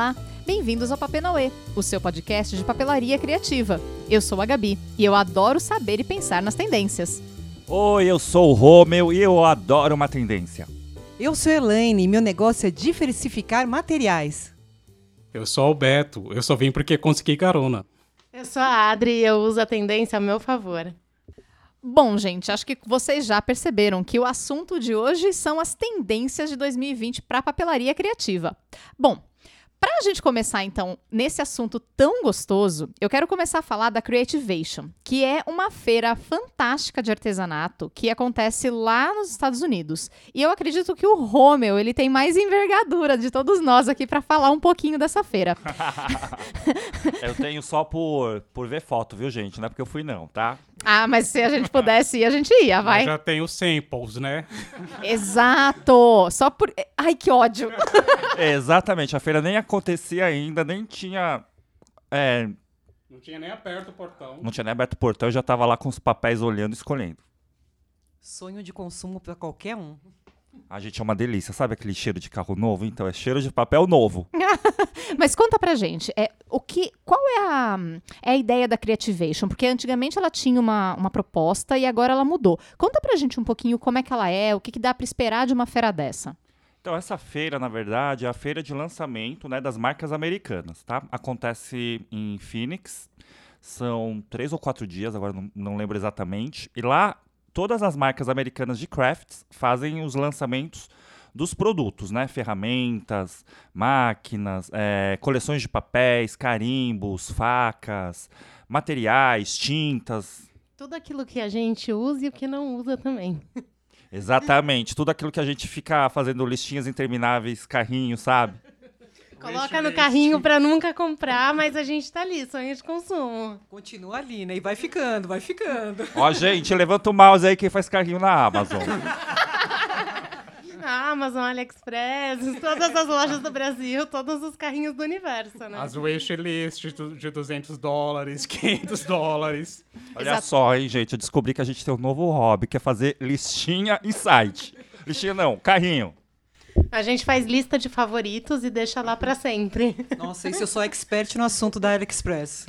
Olá, bem-vindos ao Papenauê, o seu podcast de papelaria criativa. Eu sou a Gabi e eu adoro saber e pensar nas tendências. Oi, eu sou o Romeu e eu adoro uma tendência. Eu sou Elaine e meu negócio é diversificar materiais. Eu sou o Beto, eu só vim porque consegui carona. Eu sou a Adri e eu uso a tendência a meu favor. Bom, gente, acho que vocês já perceberam que o assunto de hoje são as tendências de 2020 para papelaria criativa. Bom, para a gente começar, então, nesse assunto tão gostoso, eu quero começar a falar da Creativation, que é uma feira fantástica de artesanato que acontece lá nos Estados Unidos. E eu acredito que o Romeu, ele tem mais envergadura de todos nós aqui para falar um pouquinho dessa feira. eu tenho só por, por ver foto, viu, gente? Não é porque eu fui, não, tá? Ah, mas se a gente pudesse ir, a gente ia, vai. Eu já tenho samples, né? Exato! Só por. Ai, que ódio! É, exatamente, a feira nem acontecia ainda, nem tinha. É... Não tinha nem aberto o portão. Não tinha nem aberto o portão, eu já tava lá com os papéis olhando e escolhendo. Sonho de consumo para qualquer um. A gente é uma delícia, sabe aquele cheiro de carro novo? Então é cheiro de papel novo. Mas conta pra gente, é, o que, qual é a, é a ideia da Creativation? Porque antigamente ela tinha uma, uma proposta e agora ela mudou. Conta pra gente um pouquinho como é que ela é, o que, que dá para esperar de uma feira dessa. Então, essa feira, na verdade, é a feira de lançamento né, das marcas americanas, tá? Acontece em Phoenix, são três ou quatro dias, agora não, não lembro exatamente. E lá, todas as marcas americanas de crafts fazem os lançamentos dos produtos, né? Ferramentas, máquinas, é, coleções de papéis, carimbos, facas, materiais, tintas. Tudo aquilo que a gente usa e o que não usa também. Exatamente. Tudo aquilo que a gente fica fazendo listinhas intermináveis, carrinhos, sabe? Coloca no carrinho para nunca comprar, mas a gente tá ali, sonho de consumo. Continua ali, né? E vai ficando, vai ficando. Ó, gente, levanta o mouse aí quem faz carrinho na Amazon. Na Amazon, AliExpress, todas as lojas do Brasil, todos os carrinhos do universo, né? As wishlist de 200 dólares, 500 dólares. Olha Exato. só, hein, gente, eu descobri que a gente tem um novo hobby, que é fazer listinha em site. Listinha não, carrinho. A gente faz lista de favoritos e deixa lá para sempre. Nossa, isso eu sou expert no assunto da AliExpress.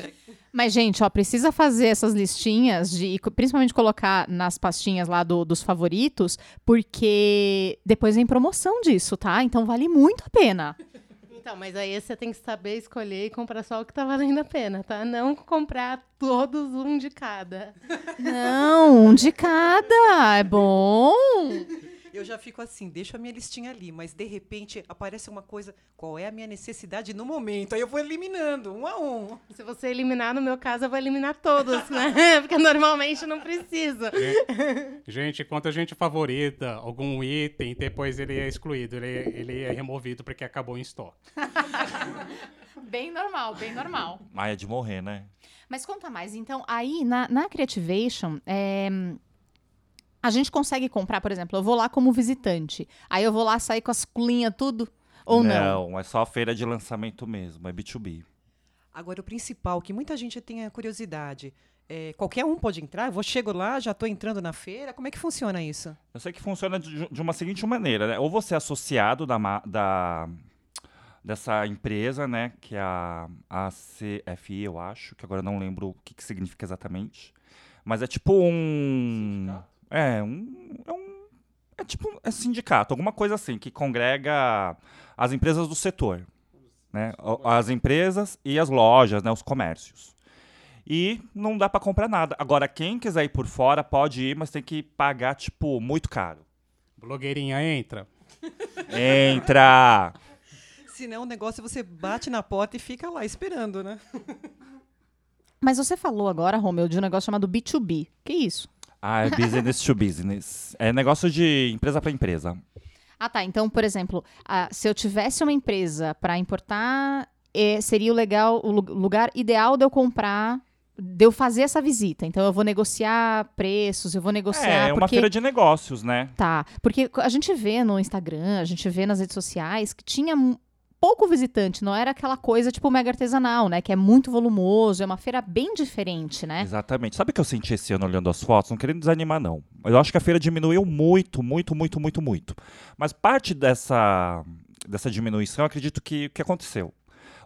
Mas, gente, ó, precisa fazer essas listinhas de. Principalmente colocar nas pastinhas lá do, dos favoritos, porque depois vem promoção disso, tá? Então vale muito a pena. Então, mas aí você tem que saber escolher e comprar só o que tá valendo a pena, tá? Não comprar todos um de cada. Não, um de cada. É bom. Eu já fico assim, deixo a minha listinha ali, mas de repente aparece uma coisa, qual é a minha necessidade no momento? Aí eu vou eliminando, um a um. Se você eliminar, no meu caso, eu vou eliminar todos, né? Porque normalmente não precisa. Gente, quando a gente favorita algum item, depois ele é excluído, ele, ele é removido porque acabou em estoque. bem normal, bem normal. Maia de morrer, né? Mas conta mais, então, aí na, na Creativation, é a gente consegue comprar, por exemplo, eu vou lá como visitante, aí eu vou lá sair com as culinhas tudo, ou não? Não, é só feira de lançamento mesmo, é B2B. Agora, o principal, que muita gente tem a curiosidade, é, qualquer um pode entrar? Eu vou, chego lá, já estou entrando na feira. Como é que funciona isso? Eu sei que funciona de, de uma seguinte maneira, né? Ou você é associado da, da, dessa empresa, né? Que é a ACFI, eu acho, que agora não lembro o que, que significa exatamente. Mas é tipo um. Sindicato? É, um, é um. É tipo é sindicato, alguma coisa assim, que congrega as empresas do setor. Né? As empresas e as lojas, né? os comércios. E não dá para comprar nada. Agora, quem quiser ir por fora pode ir, mas tem que pagar, tipo, muito caro. Blogueirinha entra. Entra! Se não, o negócio é você bate na porta e fica lá esperando, né? Mas você falou agora, Romeu, de um negócio chamado B2B. Que isso? Ah, é business to business. É negócio de empresa para empresa. Ah, tá. Então, por exemplo, uh, se eu tivesse uma empresa para importar, eh, seria o legal, o lugar ideal de eu comprar de eu fazer essa visita. Então eu vou negociar preços, eu vou negociar. É, é uma porque... feira de negócios, né? Tá. Porque a gente vê no Instagram, a gente vê nas redes sociais que tinha pouco visitante, não era aquela coisa tipo mega artesanal, né? Que é muito volumoso, é uma feira bem diferente, né? Exatamente. Sabe o que eu senti esse ano olhando as fotos? Não querendo desanimar, não. Eu acho que a feira diminuiu muito, muito, muito, muito, muito. Mas parte dessa, dessa diminuição, eu acredito que o que aconteceu?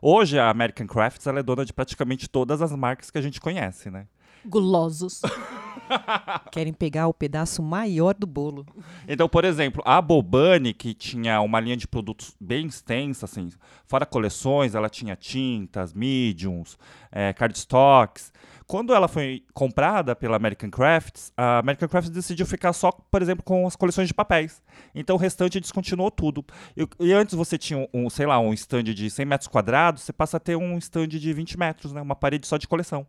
Hoje a American Crafts ela é dona de praticamente todas as marcas que a gente conhece, né? Gulosos. Querem pegar o pedaço maior do bolo. Então, por exemplo, a Bobani, que tinha uma linha de produtos bem extensa, assim, fora coleções, ela tinha tintas, mediums, é, cardstocks. Quando ela foi comprada pela American Crafts, a American Crafts decidiu ficar só, por exemplo, com as coleções de papéis. Então o restante descontinuou tudo. E, e antes você tinha um, sei lá, um stand de 100 metros quadrados, você passa a ter um stand de 20 metros, né? Uma parede só de coleção.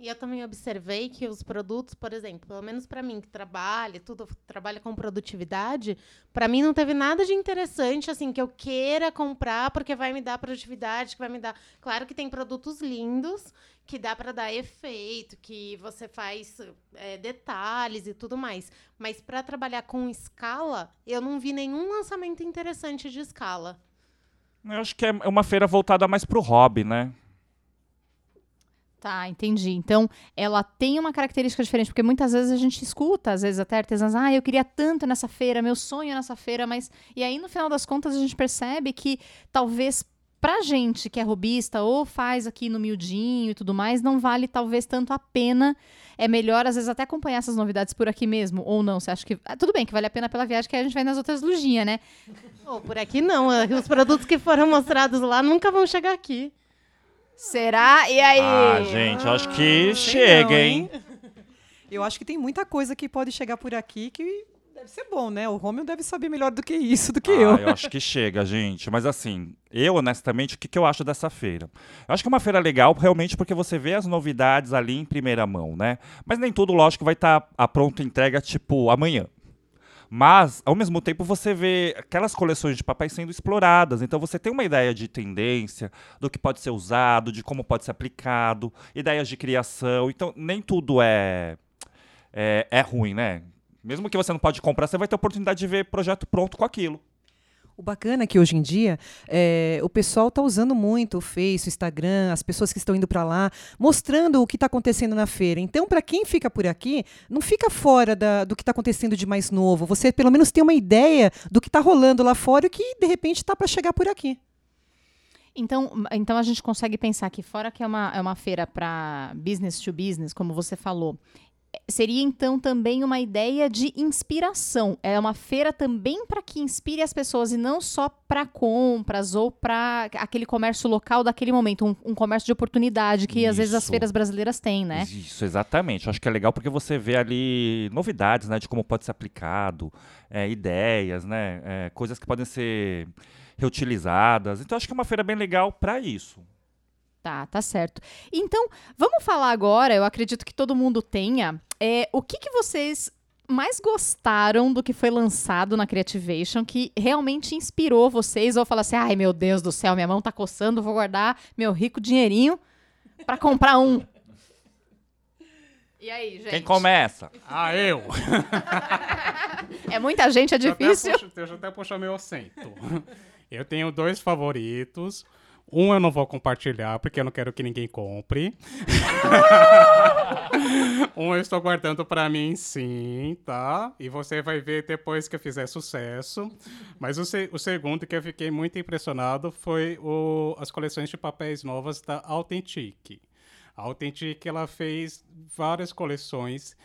E eu também observei que os produtos, por exemplo, pelo menos para mim que trabalha, tudo trabalha com produtividade, para mim não teve nada de interessante assim que eu queira comprar porque vai me dar produtividade, que vai me dar. Claro que tem produtos lindos que dá para dar efeito, que você faz é, detalhes e tudo mais, mas para trabalhar com escala, eu não vi nenhum lançamento interessante de escala. Eu acho que é uma feira voltada mais para o hobby, né? Tá, entendi. Então, ela tem uma característica diferente, porque muitas vezes a gente escuta, às vezes até artesãs, ah, eu queria tanto nessa feira, meu sonho é nessa feira, mas. E aí, no final das contas, a gente percebe que talvez pra gente que é robista ou faz aqui no miudinho e tudo mais, não vale talvez tanto a pena. É melhor, às vezes, até acompanhar essas novidades por aqui mesmo, ou não. Você acha que. Ah, tudo bem que vale a pena pela viagem, que a gente vai nas outras lojinhas, né? Oh, por aqui não. Os produtos que foram mostrados lá nunca vão chegar aqui. Será? E aí? Ah, gente, acho que chega, não, hein? Eu acho que tem muita coisa que pode chegar por aqui que deve ser bom, né? O Romeu deve saber melhor do que isso, do que Ah, eu. eu acho que chega, gente. Mas assim, eu honestamente, o que, que eu acho dessa feira? Eu acho que é uma feira legal realmente porque você vê as novidades ali em primeira mão, né? Mas nem tudo, lógico, vai estar a pronta entrega, tipo, amanhã. Mas, ao mesmo tempo, você vê aquelas coleções de papéis sendo exploradas. Então, você tem uma ideia de tendência, do que pode ser usado, de como pode ser aplicado, ideias de criação. Então, nem tudo é, é, é ruim, né? Mesmo que você não pode comprar, você vai ter oportunidade de ver projeto pronto com aquilo. O bacana é que hoje em dia é, o pessoal está usando muito o Face, o Instagram, as pessoas que estão indo para lá, mostrando o que está acontecendo na feira. Então, para quem fica por aqui, não fica fora da- do que está acontecendo de mais novo. Você pelo menos tem uma ideia do que está rolando lá fora e que de repente está para chegar por aqui. Então, então a gente consegue pensar que fora que é uma, é uma feira para business to business, como você falou, seria então também uma ideia de inspiração. É uma feira também para que inspire as pessoas e não só para compras ou para aquele comércio local daquele momento, um, um comércio de oportunidade que às vezes as Isso. feiras brasileiras têm, né? Isso, exatamente. Eu Acho que é legal porque você vê ali novidades, né, de como pode ser aplicado, é, ideias, né, é, coisas que podem ser reutilizadas. Então acho que é uma feira bem legal para isso. Tá, tá certo. Então, vamos falar agora, eu acredito que todo mundo tenha, é, o que, que vocês mais gostaram do que foi lançado na Creativation, que realmente inspirou vocês, ou falar assim, ai meu Deus do céu, minha mão tá coçando, vou guardar meu rico dinheirinho pra comprar um. E aí, gente? Quem começa? Ah, eu! É muita gente, é difícil. Deixa eu até puxar meu assento. Eu tenho dois favoritos. Um eu não vou compartilhar porque eu não quero que ninguém compre. um eu estou guardando pra mim sim, tá? E você vai ver depois que eu fizer sucesso. Mas o, se- o segundo que eu fiquei muito impressionado foi o- as coleções de papéis novas da Authentic. A Authentic ela fez várias coleções.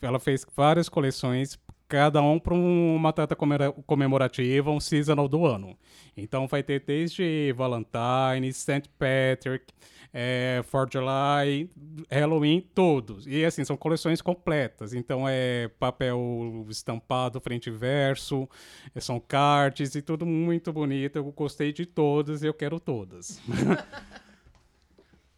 Ela fez várias coleções cada um para uma data comemora- comemorativa, um seasonal do ano. Então vai ter desde Valentine's, St. Patrick, é, 4 July, Halloween, todos. E assim, são coleções completas. Então é papel estampado frente e verso, é, são cards e tudo muito bonito. Eu gostei de todas e eu quero todas.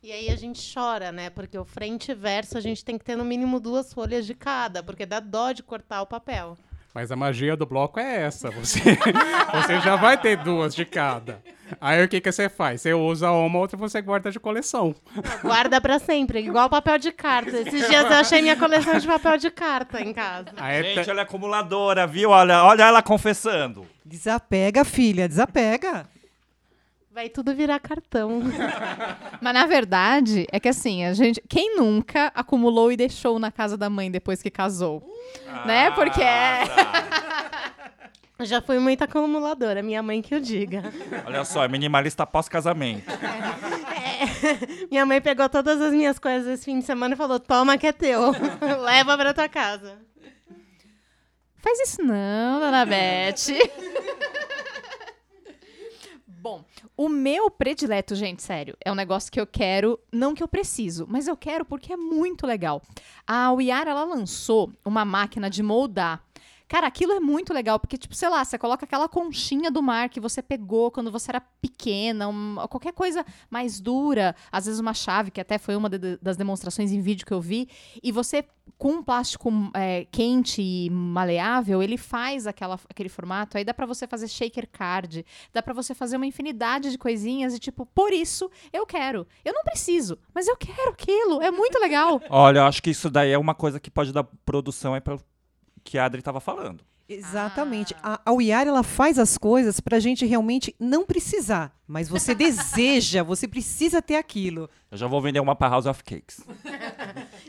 E aí a gente chora, né? Porque o frente e verso a gente tem que ter no mínimo duas folhas de cada, porque dá dó de cortar o papel. Mas a magia do bloco é essa. Você, você já vai ter duas de cada. Aí o que, que você faz? Você usa uma, outra você guarda de coleção. Guarda pra sempre, igual papel de carta. Esses dias eu achei minha coleção de papel de carta em casa. Aí Gente, te- ela é acumuladora, viu? Olha, olha ela confessando. Desapega, filha, desapega. Vai tudo virar cartão. Mas na verdade, é que assim, a gente. Quem nunca acumulou e deixou na casa da mãe depois que casou? né? Porque é. Já fui muito acumuladora, minha mãe que o diga. Olha só, é minimalista pós-casamento. Minha mãe pegou todas as minhas coisas esse fim de semana e falou: toma que é teu. Leva pra tua casa. Faz isso não, dona Beth. Bom, o meu predileto, gente, sério, é um negócio que eu quero, não que eu preciso, mas eu quero porque é muito legal. A Wiara, ela lançou uma máquina de moldar. Cara, aquilo é muito legal, porque, tipo, sei lá, você coloca aquela conchinha do mar que você pegou quando você era pequena, um- qualquer coisa mais dura, às vezes uma chave, que até foi uma de- das demonstrações em vídeo que eu vi, e você, com um plástico é, quente e maleável, ele faz aquela, aquele formato, aí dá pra você fazer shaker card, dá pra você fazer uma infinidade de coisinhas, e tipo, por isso eu quero. Eu não preciso, mas eu quero aquilo, é muito legal. Olha, eu acho que isso daí é uma coisa que pode dar produção aí para que a Adri estava falando. Exatamente. A, a Wiara, ela faz as coisas pra gente realmente não precisar. Mas você deseja, você precisa ter aquilo. Eu já vou vender uma para House of Cakes.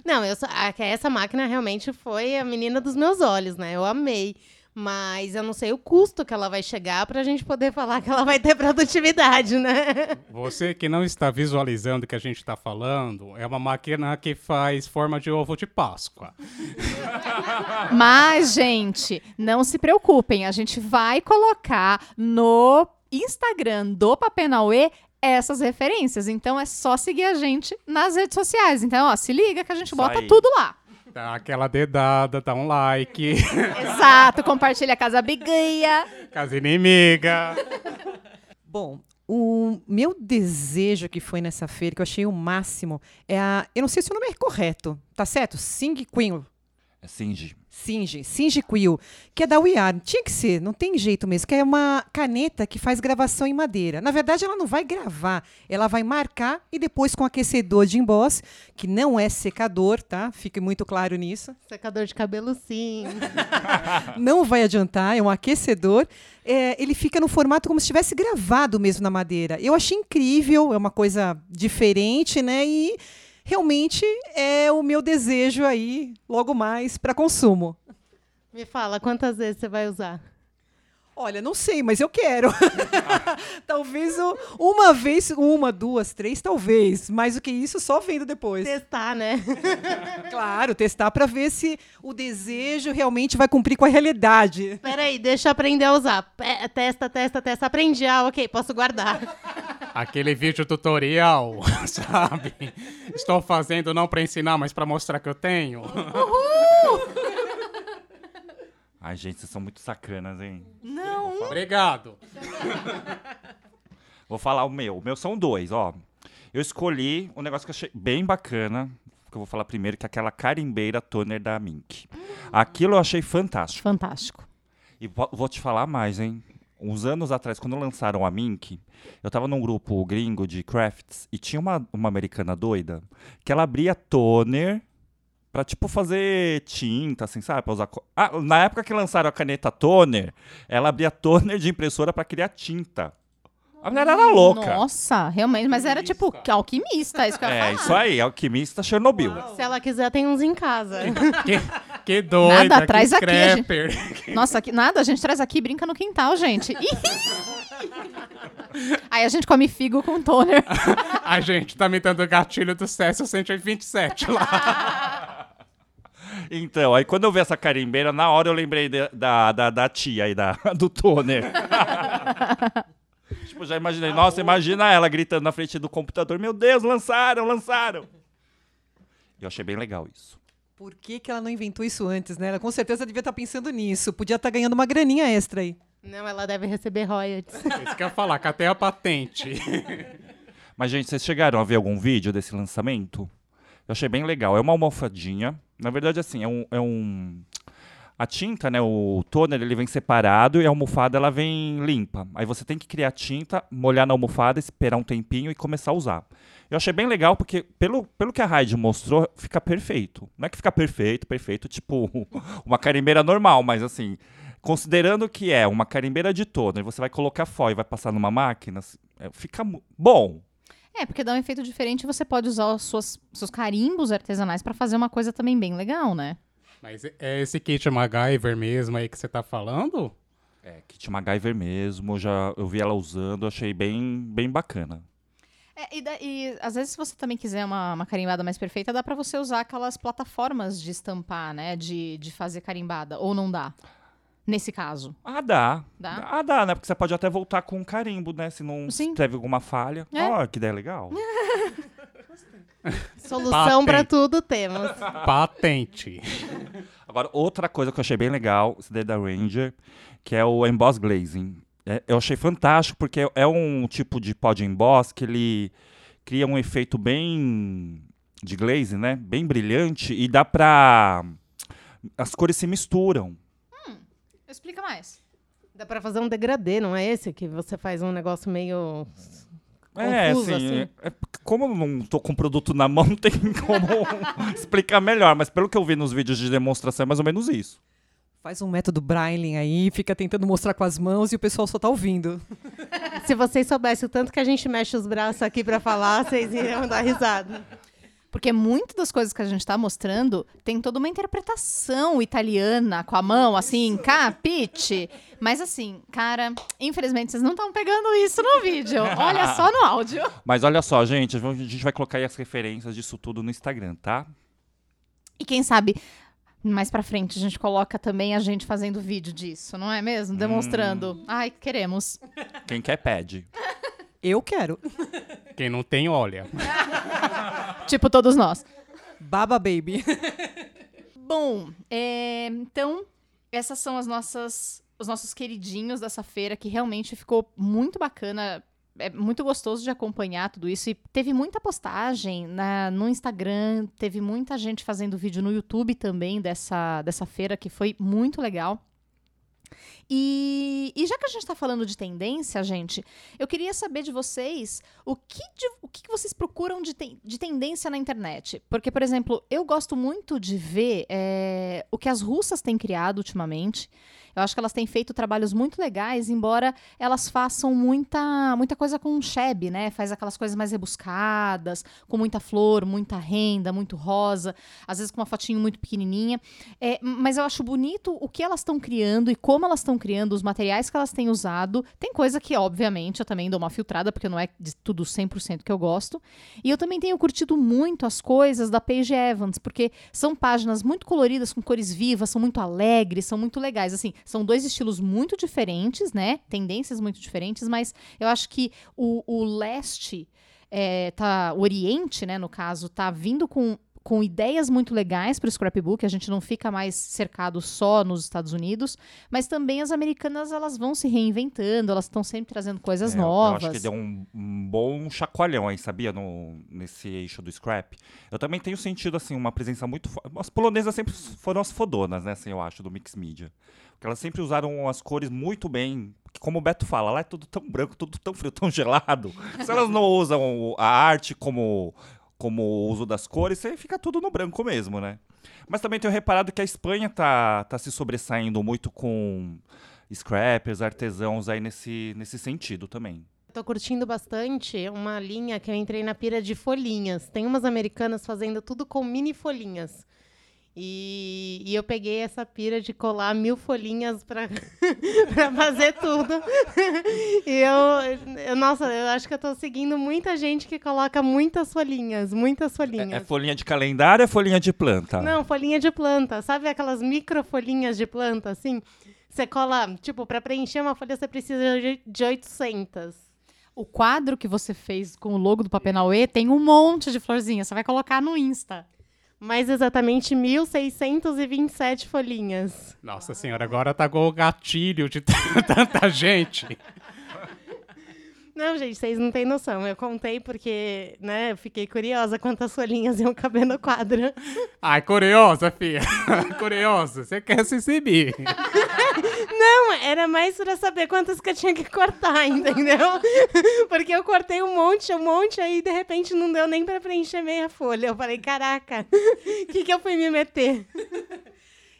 Não, eu só, a- que essa máquina realmente foi a menina dos meus olhos, né? Eu amei. Mas eu não sei o custo que ela vai chegar pra gente poder falar que ela vai ter produtividade, né? Você que não está visualizando o que a gente está falando, é uma máquina que faz forma de ovo de Páscoa. Mas, gente, não se preocupem, a gente vai colocar no Instagram do Papenauê essas referências. Então é só seguir a gente nas redes sociais. Então, ó, se liga que a gente Isso bota aí. tudo lá. Dá aquela dedada, dá um like, Exato, compartilha a casa biguinha. casa inimiga. Bom, o meu desejo que foi nessa feira, que eu achei o máximo, é a. Eu não sei se o nome é correto, tá certo? Sing Queen. É Singe. Singe, Singe Quill, que é da WeArt. Tinha que ser, não tem jeito mesmo, que é uma caneta que faz gravação em madeira. Na verdade, ela não vai gravar, ela vai marcar e depois com aquecedor de embosse, que não é secador, tá? Fique muito claro nisso. Secador de cabelo, sim. Não vai adiantar, é um aquecedor. É, ele fica no formato como se tivesse gravado mesmo na madeira. Eu achei incrível, é uma coisa diferente, né? E realmente é o meu desejo aí, logo mais, para consumo. Me fala, quantas vezes você vai usar? Olha, não sei, mas eu quero. talvez o- uma vez, uma, duas, três, talvez. Mais do que isso, só vendo depois. Testar, né? Claro, testar para ver se o desejo realmente vai cumprir com a realidade. Peraí, deixa eu aprender a usar. Pe- Testa, testa, testa. Aprendi. Ah, ok, posso guardar. Aquele vídeo tutorial, sabe? Estou fazendo não para ensinar, mas para mostrar que eu tenho. Ai, gente, vocês são muito sacanas, hein? Não. Obrigado. Vou falar o meu. O meu são dois, ó. Eu escolhi um negócio que eu achei bem bacana, que eu vou falar primeiro, que é aquela carimbeira toner da Mink. Aquilo eu achei fantástico. Fantástico. E vo- vou te falar mais, hein? Uns anos atrás, quando lançaram a Mink, eu tava num grupo gringo de crafts e tinha uma, uma americana doida que ela abria toner pra, tipo, fazer tinta, assim, sabe? Pra usar... co- Ah, na época que lançaram a caneta toner, ela abria toner de impressora pra criar tinta. A mulher era louca. Nossa, realmente, mas era tipo que alquimista, isso que eu ia É, falar. isso aí, alquimista Chernobyl. Se ela quiser, tem uns em casa. Que, que doida, Nada, que traz aqui, a gente-. Nossa, que, nada, a gente traz aqui e brinca no quintal, gente. Ih! Aí a gente come figo com toner. A gente tá me dando gatilho do Césio 127 lá. Então, aí quando eu vi essa carimbeira, na hora eu lembrei de- da, da, da tia aí, da, do toner. tipo, já imaginei, nossa, imagina ela gritando na frente do computador, meu Deus, lançaram, lançaram. Eu achei bem legal isso. Por que, que ela não inventou isso antes, né? Ela com certeza devia estar pensando nisso. Podia estar ganhando uma graninha extra aí. Não, ela deve receber royalties. Isso que eu ia falar, catei a patente. Mas, gente, vocês chegaram a ver algum vídeo desse lançamento? Eu achei bem legal. É uma almofadinha. Na verdade, assim, é um. É um... A tinta, né? O toner, ele vem separado e a almofada, ela vem limpa. Aí você tem que criar tinta, molhar na almofada, esperar um tempinho e começar a usar. Eu achei bem legal porque, pelo, pelo que a Raid mostrou, fica perfeito. Não é que fica perfeito, perfeito, tipo uma carimbeira normal, mas assim, considerando que é uma carimbeira de toner, você vai colocar foil e vai passar numa máquina, é, fica bom. É, porque dá um efeito diferente e você pode usar os suas, seus carimbos artesanais pra fazer uma coisa também bem legal, né? Mas é esse kit MacGyver mesmo aí que você tá falando? É, Kit MacGyver mesmo, já, eu vi ela usando, achei bem, bem bacana. É, e, da- e às vezes, se você também quiser uma, uma carimbada mais perfeita, dá pra você usar aquelas plataformas de estampar, né? De, de fazer carimbada. Ou não dá? Nesse caso. Ah, dá. Dá? Ah, dá, né? Porque você pode até voltar com um carimbo, né? Se não Sim. teve alguma falha. É. Ó, que ideia legal. Solução pra Patente. tudo temos. Patente. Agora, outra coisa que eu achei bem legal, esse daí é da Ranger, que é o Emboss Glazing. É, eu achei fantástico, porque é um tipo de pó de emboss que ele cria um efeito bem de glaze, né? Bem brilhante, e dá pra... As cores se misturam. Explica mais. Dá pra fazer um degradê, não é esse? Que você faz um negócio meio. É, Confuso, assim, assim. é- é porque como eu não tô com o produto na mão, não tem como explicar melhor. Mas pelo que eu vi nos vídeos de demonstração, é mais ou menos isso. Faz um método Braille aí, fica tentando mostrar com as mãos e o pessoal só tá ouvindo. Se vocês soubessem o tanto que a gente mexe os braços aqui pra falar, vocês iriam dar risada. Porque muitas das coisas que a gente tá mostrando tem toda uma interpretação italiana com a mão, assim, capite. Mas assim, cara, infelizmente vocês não estão pegando isso no vídeo. Olha só no áudio. Mas olha só, gente, a gente vai colocar aí as referências disso tudo no Instagram, tá? E quem sabe mais pra frente a gente coloca também a gente fazendo vídeo disso, não é mesmo? Demonstrando. Ai, queremos. Quem quer, pede. Eu quero. Quem não tem, olha. Tipo todos nós. Baba Baby. Bom, é, então essas são as nossas, os nossos queridinhos dessa feira que realmente ficou muito bacana. É muito gostoso de acompanhar tudo isso. E teve muita postagem na, no Instagram, teve muita gente fazendo vídeo no YouTube também dessa, dessa feira, que foi muito legal. E, e já que a gente está falando de tendência, gente, eu queria saber de vocês o que, de- o que vocês procuram de, ten- de tendência na internet. Porque, por exemplo, eu gosto muito de ver é, o que as russas têm criado ultimamente. Eu acho que elas têm feito trabalhos muito legais, embora elas façam muita, muita coisa com Sheb, né? Faz aquelas coisas mais rebuscadas, com muita flor, muita renda, muito rosa, às vezes com uma fotinho muito pequenininha. É, mas eu acho bonito o que elas estão criando e como elas estão criando, os materiais que elas têm usado. Tem coisa que, obviamente, eu também dou uma filtrada, porque não é de tudo 100% que eu gosto. E eu também tenho curtido muito as coisas da Paige Evans, porque são páginas muito coloridas, com cores vivas, são muito alegres, são muito legais. Assim, são dois estilos muito diferentes, né? Tendências muito diferentes, mas eu acho que o, o leste, é, tá, o oriente, né, no caso, tá vindo com com ideias muito legais para o scrapbook, a gente não fica mais cercado só nos Estados Unidos, mas também as americanas elas vão se reinventando, elas estão sempre trazendo coisas É, novas. Eu acho que deu um, um bom chacoalhão aí, sabia? No, nesse eixo do scrap. Eu também tenho sentido, assim, uma presença muito. As polonesas sempre foram as fodonas, né? Assim, eu acho, do mix media. Porque elas sempre usaram as cores muito bem. que Como o Beto fala, lá é tudo tão branco, tudo tão frio, tão gelado. Se elas não usam a arte como, como o uso das cores, aí fica tudo no branco mesmo, né? Mas também tenho reparado que a Espanha tá, tá se sobressaindo muito com scrappers, artesãos aí nesse, nesse sentido também. Tô curtindo bastante uma linha que eu entrei na pira de folhinhas. Tem umas americanas fazendo tudo com mini folhinhas. E, e eu peguei essa pira de colar mil folhinhas para fazer tudo. e eu, eu- nossa, eu acho que eu tô seguindo muita gente que coloca muitas folhinhas, muitas É, folhinhas. é folhinha de calendário ou é folhinha de planta? Não, folhinha de planta. Sabe aquelas micro folhinhas de planta, assim? Você cola, tipo, para preencher uma folha você precisa de- de 800. O quadro que você fez com o logo do Papenauê tem um monte de florzinha, você vai colocar no Insta. Mais exatamente 1.627 folhinhas. Nossa senhora, agora tá com o gatilho de tanta gente. Não, gente, vocês não têm noção. Eu contei porque, né, eu fiquei curiosa quantas folhinhas iam caber no quadro. Ai, curiosa, filha. curiosa, você quer se exibir. Não, era mais pra saber quantas que eu tinha que cortar, entendeu? Porque eu cortei um monte, um monte, aí de repente não deu nem pra preencher meia folha. Eu falei, caraca, o que, que eu fui me meter?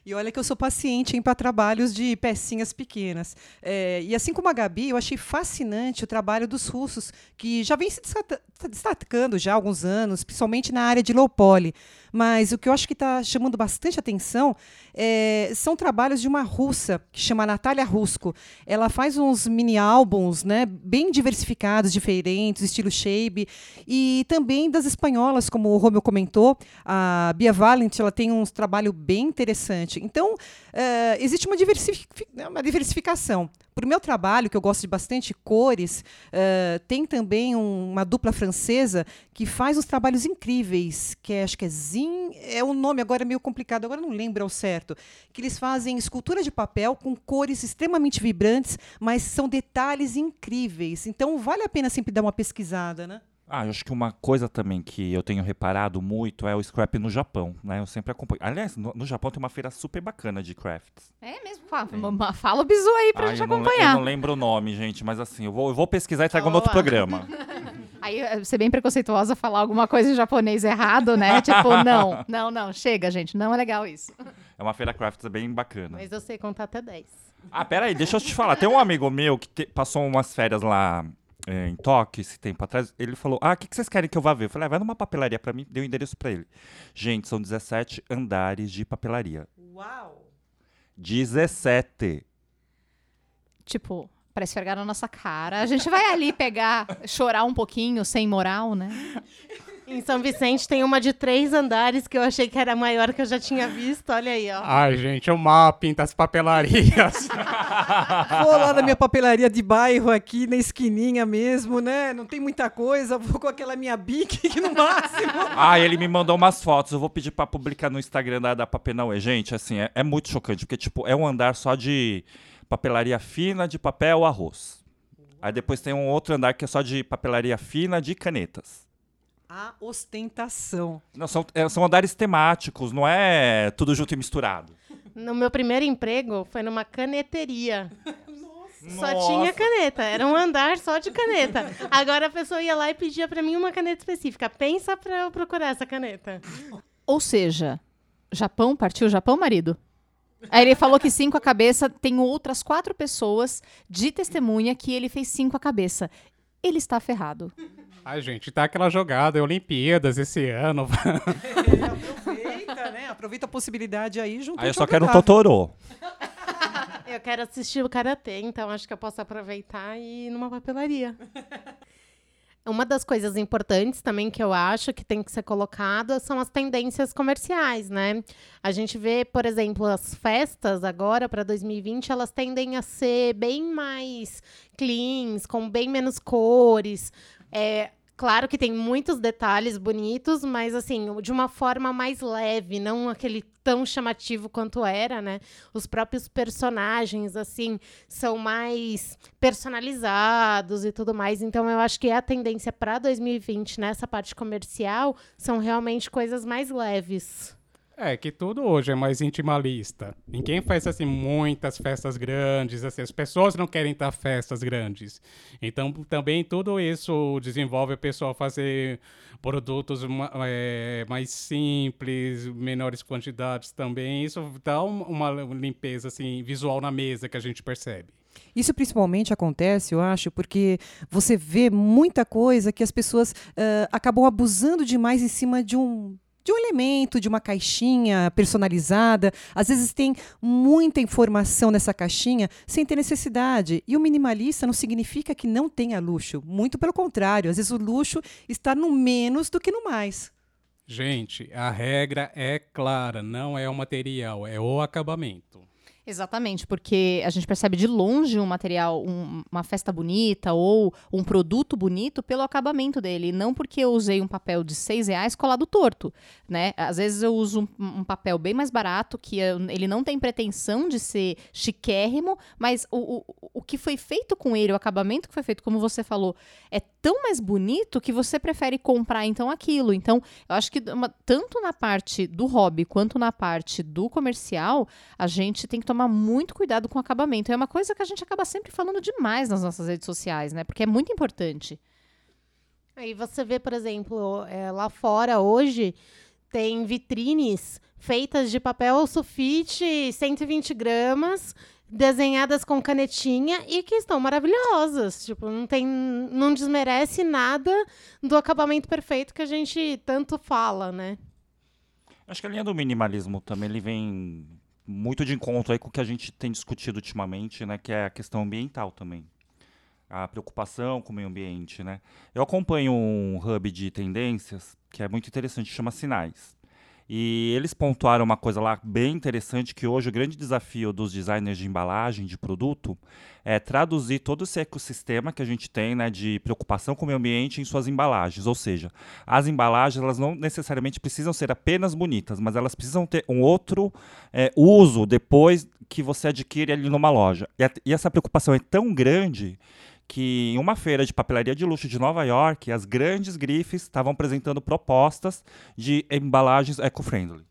E olha que eu sou paciente para trabalhos de pecinhas pequenas. É, e assim como a Gabi, eu achei fascinante o trabalho dos russos, que já vem se destaca- destacando já há alguns anos, principalmente na área de low poly. Mas o que eu acho que está chamando bastante atenção é, são trabalhos de uma russa que chama Natália Rusco. Ela faz uns mini álbuns, né, bem diversificados, diferentes, estilo shape, e também das espanholas, como o Romeu comentou, a Bia Valent, ela tem um trabalho bem interessante. Então, é, existe uma, diversific uma diversificação. Para o meu trabalho, que eu gosto de bastante cores, uh, tem também um, uma dupla francesa que faz uns trabalhos incríveis, que é, acho que é Zin, é um nome agora meio complicado, agora não lembro ao certo, que eles fazem escultura de papel com cores extremamente vibrantes, mas são detalhes incríveis. Então vale a pena sempre dar uma pesquisada, né? Ah, eu acho que uma coisa também que eu tenho reparado muito é o scrap no Japão, né? Eu sempre acompanho. Aliás, no, no Japão tem uma feira super bacana de crafts. É mesmo? Fala, fala o bizu aí pra ah, gente acompanhar. eu não lembro o nome, gente, mas assim, eu vou, eu vou pesquisar e trago no outro programa. Aí eh, ser bem preconceituosa falar alguma coisa em japonês errado, né? tipo, não, não, não, chega, gente, não é legal isso. É uma feira crafts bem bacana. Mas eu sei contar até 10. Ah, peraí, deixa eu te falar. Tem um amigo meu que te, passou umas férias lá é, em Tóquio, esse tempo atrás, ele falou: Ah, o que, que vocês querem que eu vá ver? Eu falei: ah, vai numa papelaria para mim, dei o endereço para ele. Gente, são 17 andares de papelaria. Uau! 17. Tipo, para esfregar na nossa cara. A gente vai ali pegar, chorar um pouquinho, sem moral, né? Em São Vicente tem uma de três andares que eu achei que era maior que eu já tinha visto. Olha aí, ó. Ai, gente, o mapping das papelarias. vou lá na minha papelaria de bairro aqui, na esquininha mesmo, né? Não tem muita coisa. Vou com aquela minha bique no máximo. ah, ele me mandou umas fotos. Eu vou pedir para publicar no Instagram da, da Papenauê. Gente, assim, é, é muito chocante, porque, tipo, é um andar só de papelaria fina de papel arroz. Aí depois tem um outro andar que é só de papelaria fina de canetas. A ostentação. Não, são, é, são andares temáticos, não é tudo junto e misturado. No meu primeiro emprego foi numa caneteria. Só Nossa. tinha caneta, era um andar só de caneta. Agora a pessoa ia lá e pedia para mim uma caneta específica. Pensa para eu procurar essa caneta. Ou seja, Japão, partiu Japão, marido? Aí ele falou que cinco a cabeça, tem outras quatro pessoas de testemunha que ele fez cinco a cabeça. Ele está ferrado. Ai, gente, tá aquela jogada, Olimpíadas esse ano. Aproveita, né? Aproveita a possibilidade aí junto Aí eu só quero um Totoro. Eu quero assistir o Karatê, então acho que eu posso aproveitar e ir numa papelaria. Uma das coisas importantes também que eu acho que tem que ser colocada são as tendências comerciais, né? A gente vê, por exemplo, as festas agora para 2020, elas tendem a ser bem mais cleans, com bem menos cores. É, Claro que tem muitos detalhes bonitos, mas assim, de uma forma mais leve, não aquele tão chamativo quanto era, né? Os próprios personagens, assim, são mais personalizados e tudo mais. Então, eu acho que a tendência para 2020 nessa parte comercial são realmente coisas mais leves. É, que tudo hoje é mais intimalista. Ninguém faz, assim, muitas festas grandes, assim, as pessoas não querem estar festas grandes. Então, também tudo isso desenvolve a pessoa a fazer produtos é, mais simples, menores quantidades também. Isso dá uma limpeza, assim, visual na mesa que a gente percebe. Isso principalmente acontece, eu acho, porque você vê muita coisa que as pessoas uh, acabam abusando demais em cima de um de um elemento, de uma caixinha personalizada. Às vezes tem muita informação nessa caixinha sem ter necessidade. E o minimalista não significa que não tenha luxo. Muito pelo contrário, às vezes o luxo está no menos do que no mais. Gente, a regra é clara, não é o material, é o acabamento. Exatamente, porque a gente percebe de longe um material, um, uma festa bonita ou um produto bonito pelo acabamento dele, não porque eu usei um papel de seis reais colado torto, né? Às vezes eu uso um, um papel bem mais barato, que eu, ele não tem pretensão de ser chiquérrimo, mas o, o, o que foi feito com ele, o acabamento que foi feito, como você falou, é tão mais bonito que você prefere comprar então aquilo. Então, eu acho que uma, tanto na parte do hobby quanto na parte do comercial, a gente tem que tomar muito cuidado com o acabamento. É uma coisa que a gente acaba sempre falando demais nas nossas redes sociais, né? Porque é muito importante. Aí você vê, por exemplo, é, lá fora hoje tem vitrines feitas de papel sulfite 120 gramas, desenhadas com canetinha e que estão maravilhosas. Tipo, não tem, não desmerece nada do acabamento perfeito que a gente tanto fala, né? Acho que a linha do minimalismo também ele vem muito de encontro aí com o que a gente tem discutido ultimamente, né, que é a questão ambiental também. A preocupação com o meio ambiente, né? Eu acompanho um hub de tendências que é muito interessante, chama Sinais. E eles pontuaram uma coisa lá bem interessante que hoje o grande desafio dos designers de embalagem de produto é traduzir todo esse ecossistema que a gente tem, né, de preocupação com o meio ambiente em suas embalagens. Ou seja, as embalagens elas não necessariamente precisam ser apenas bonitas, mas elas precisam ter um outro é, uso depois que você adquire ali numa loja. E, a, e essa preocupação é tão grande que em uma feira de papelaria de luxo de Nova York, as grandes grifes estavam apresentando propostas de embalagens eco-friendly.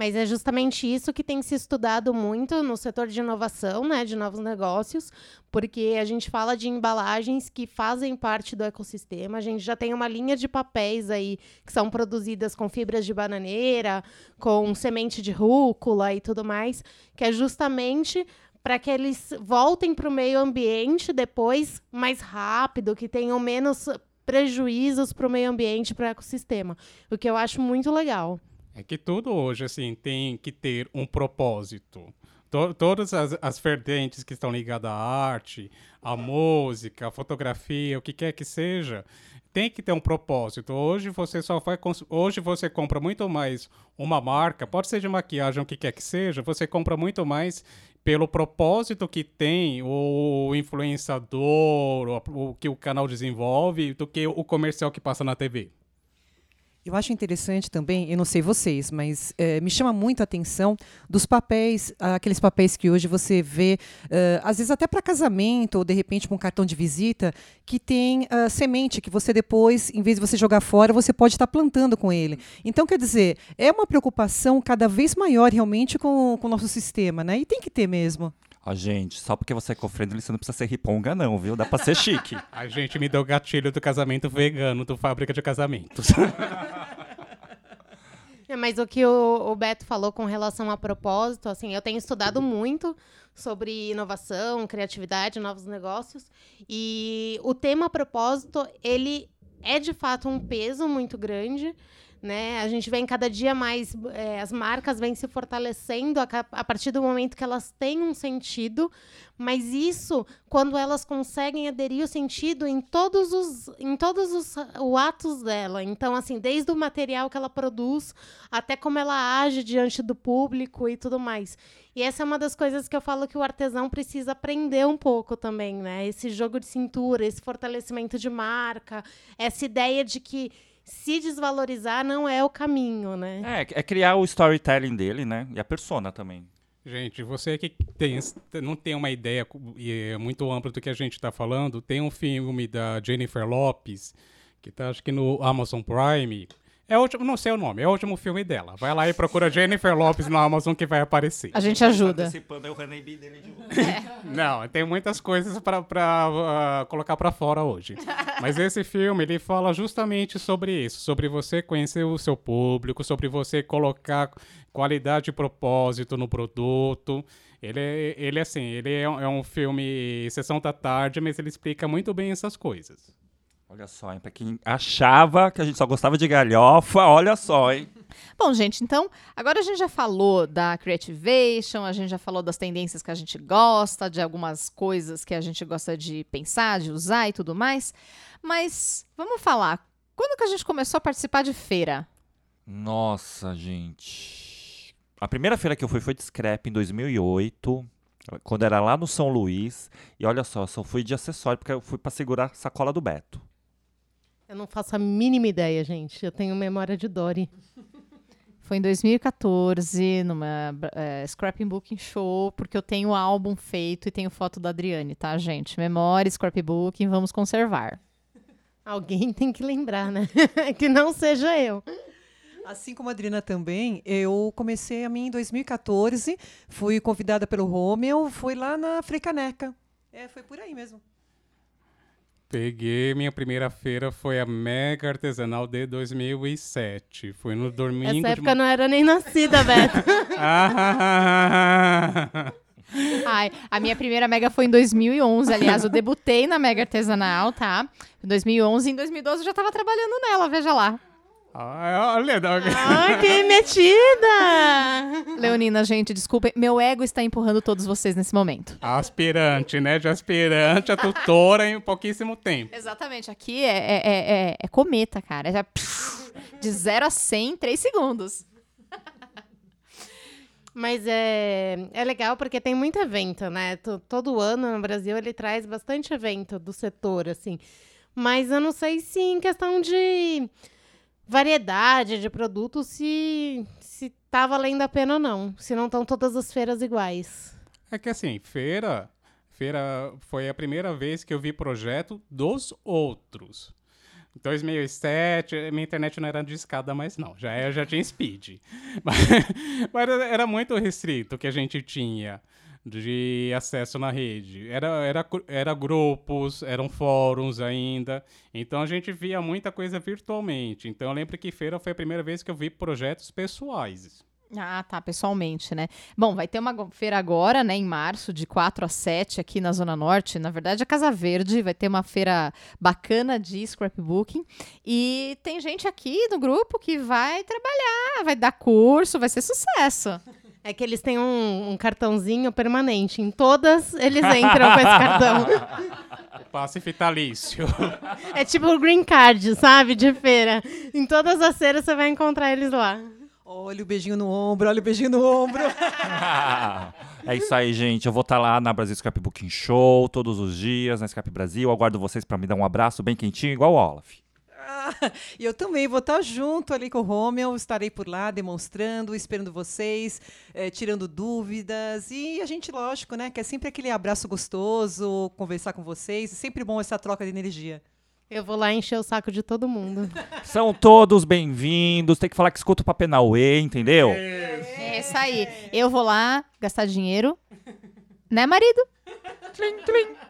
Mas é justamente isso que tem se estudado muito no setor de inovação, né, de novos negócios, porque a gente fala de embalagens que fazem parte do ecossistema. A gente já tem uma linha de papéis aí que são produzidas com fibras de bananeira, com semente de rúcula e tudo mais, que é justamente para que eles voltem para o meio ambiente depois mais rápido, que tenham menos prejuízos para o meio ambiente, para o ecossistema. O que eu acho muito legal. É que tudo hoje assim tem que ter um propósito. To todas as, as vertentes que estão ligadas à arte, à música, à fotografia, o que quer que seja, tem que ter um propósito. Hoje você só vai hoje você compra muito mais uma marca, pode ser de maquiagem, o que quer que seja, você compra muito mais pelo propósito que tem o influenciador, o, que o canal desenvolve, do que o comercial que passa na TV. Eu acho interessante também, eu não sei vocês, mas é, me chama muito a atenção dos papéis, aqueles papéis que hoje você vê, uh, às vezes até para casamento, ou de repente para um cartão de visita, que tem uh, semente que você depois, em vez de você jogar fora, você pode estar tá plantando com ele. Então, quer dizer, é uma preocupação cada vez maior realmente com, com o nosso sistema, né? E tem que ter mesmo. Ó, gente, só porque você é eco-friendly, você não precisa ser riponga, não, viu? Dá pra ser chique. A gente me deu gatilho do casamento vegano do Fábrica de Casamentos. É, mas o que o, o, Beto falou com relação a propósito, assim, eu tenho estudado muito sobre inovação, criatividade, novos negócios, e o tema propósito, ele é de fato um peso muito grande né? A gente vem cada dia mais, é, as marcas vêm se fortalecendo a, a, partir do momento que elas têm um sentido, mas isso quando elas conseguem aderir o sentido em todos os, em todos os, os atos dela. Então, assim, desde o material que ela produz até como ela age diante do público e tudo mais. E essa é uma das coisas que eu falo que o artesão precisa aprender um pouco também, né? Esse jogo de cintura, esse fortalecimento de marca, essa ideia de que se desvalorizar não é o caminho, né? É, é criar o storytelling dele, né? E a persona também. Gente, você que tem, não tem uma ideia é muito ampla do que a gente está falando, tem um filme da Jennifer Lopes, que está acho que no Amazon Prime, é o último, não sei o nome, é o último filme dela. Vai lá e procura Jennifer Lopes no Amazon que vai aparecer. A gente ajuda. É. Não, tem muitas coisas para uh, colocar para fora hoje. Mas esse filme, ele fala justamente sobre isso, sobre você conhecer o seu público, sobre você colocar qualidade e propósito no produto. Ele, é, ele assim, ele é, é um filme sessão da tarde, mas ele explica muito bem essas coisas. Olha só, hein? Pra quem achava que a gente só gostava de galhofa, olha só, hein? Bom, gente, então, agora a gente já falou da Creativation, a gente já falou das tendências que a gente gosta, de algumas coisas que a gente gosta de pensar, de usar e tudo mais. Mas vamos falar, quando que a gente começou a participar de feira? Nossa, gente. A primeira feira que eu fui foi de Scrap em 2008 quando era lá no São Luís. E olha só, só fui de acessório, porque eu fui para segurar a sacola do Beto. Eu não faço a mínima ideia, gente. Eu tenho memória de Dory. Foi em 2014, numa é, Scrapbooking Show, porque eu tenho o álbum feito e tenho foto da Adriane, tá, gente? Memória, Scrapbooking, vamos conservar. Alguém tem que lembrar, né? que não seja eu. Assim como a Adriana também, eu comecei a mim em 2014, fui convidada pelo Romeu, fui lá na Frecaneca. É, foi por aí mesmo. Peguei, minha primeira feira foi a Mega Artesanal de 2007. Foi no domingo. Essa época de... não era nem nascida, Beto. Ai, a minha primeira Mega foi em 2011. Aliás, eu debutei na Mega Artesanal, tá? Em 2011. Em 2012 eu já estava trabalhando nela, veja lá. Ah, olha, não. Ai, que metida! Leonina, gente, desculpem, meu ego está empurrando todos vocês nesse momento. aspirante, né? De aspirante a tutora em pouquíssimo tempo. Exatamente, aqui é, é, é, é- é cometa, cara. É já- de 0 a 100 em 3 segundos. Mas é, é legal porque tem muito evento, né? To- Todo ano no Brasil ele traz bastante evento do setor, assim. Mas eu não sei se em questão de variedade de produtos, se, se tá valendo a pena ou não. Se não estão todas as feiras iguais. É que assim, feira, feira foi a primeira vez que eu vi projeto dos outros. Em 2007, minha internet não era de escada mais não, já, já tinha speed. Mas, mas era muito restrito o que a gente tinha de acesso na rede. Era, era, era grupos, eram fóruns ainda, então a gente via muita coisa virtualmente. Então eu lembro que feira foi a primeira vez que eu vi projetos pessoais. Ah, tá, pessoalmente, né? Bom, vai ter uma feira agora, né, em março, de 4 a 7 aqui na Zona Norte. Na verdade, a Casa Verde vai ter uma feira bacana de scrapbooking. E tem gente aqui no grupo que vai trabalhar, vai dar curso, vai ser sucesso. É que eles têm um, um cartãozinho permanente. Em todas eles entram com esse cartão. Passe vitalício. É tipo o green card, sabe? De feira. Em todas as feiras você vai encontrar eles lá. Olha o beijinho no ombro, olha o beijinho no ombro. é isso aí, gente. Eu vou estar lá na Brasil Scrapbooking Show todos os dias, na Scrap Brasil. Aguardo vocês para me dar um abraço bem quentinho, igual o Olaf. Ah, E eu também vou estar junto ali com o Romeu, estarei por lá demonstrando, esperando vocês, eh, tirando dúvidas. E a gente, lógico, né, que é sempre aquele abraço gostoso, conversar com vocês. É sempre bom essa troca de energia. Eu vou lá encher o saco de todo mundo. São todos bem-vindos. Tem que falar que escuta o Papenauê, entendeu? É isso aí. Eu vou lá gastar dinheiro. Né, marido? Tlim, tlim.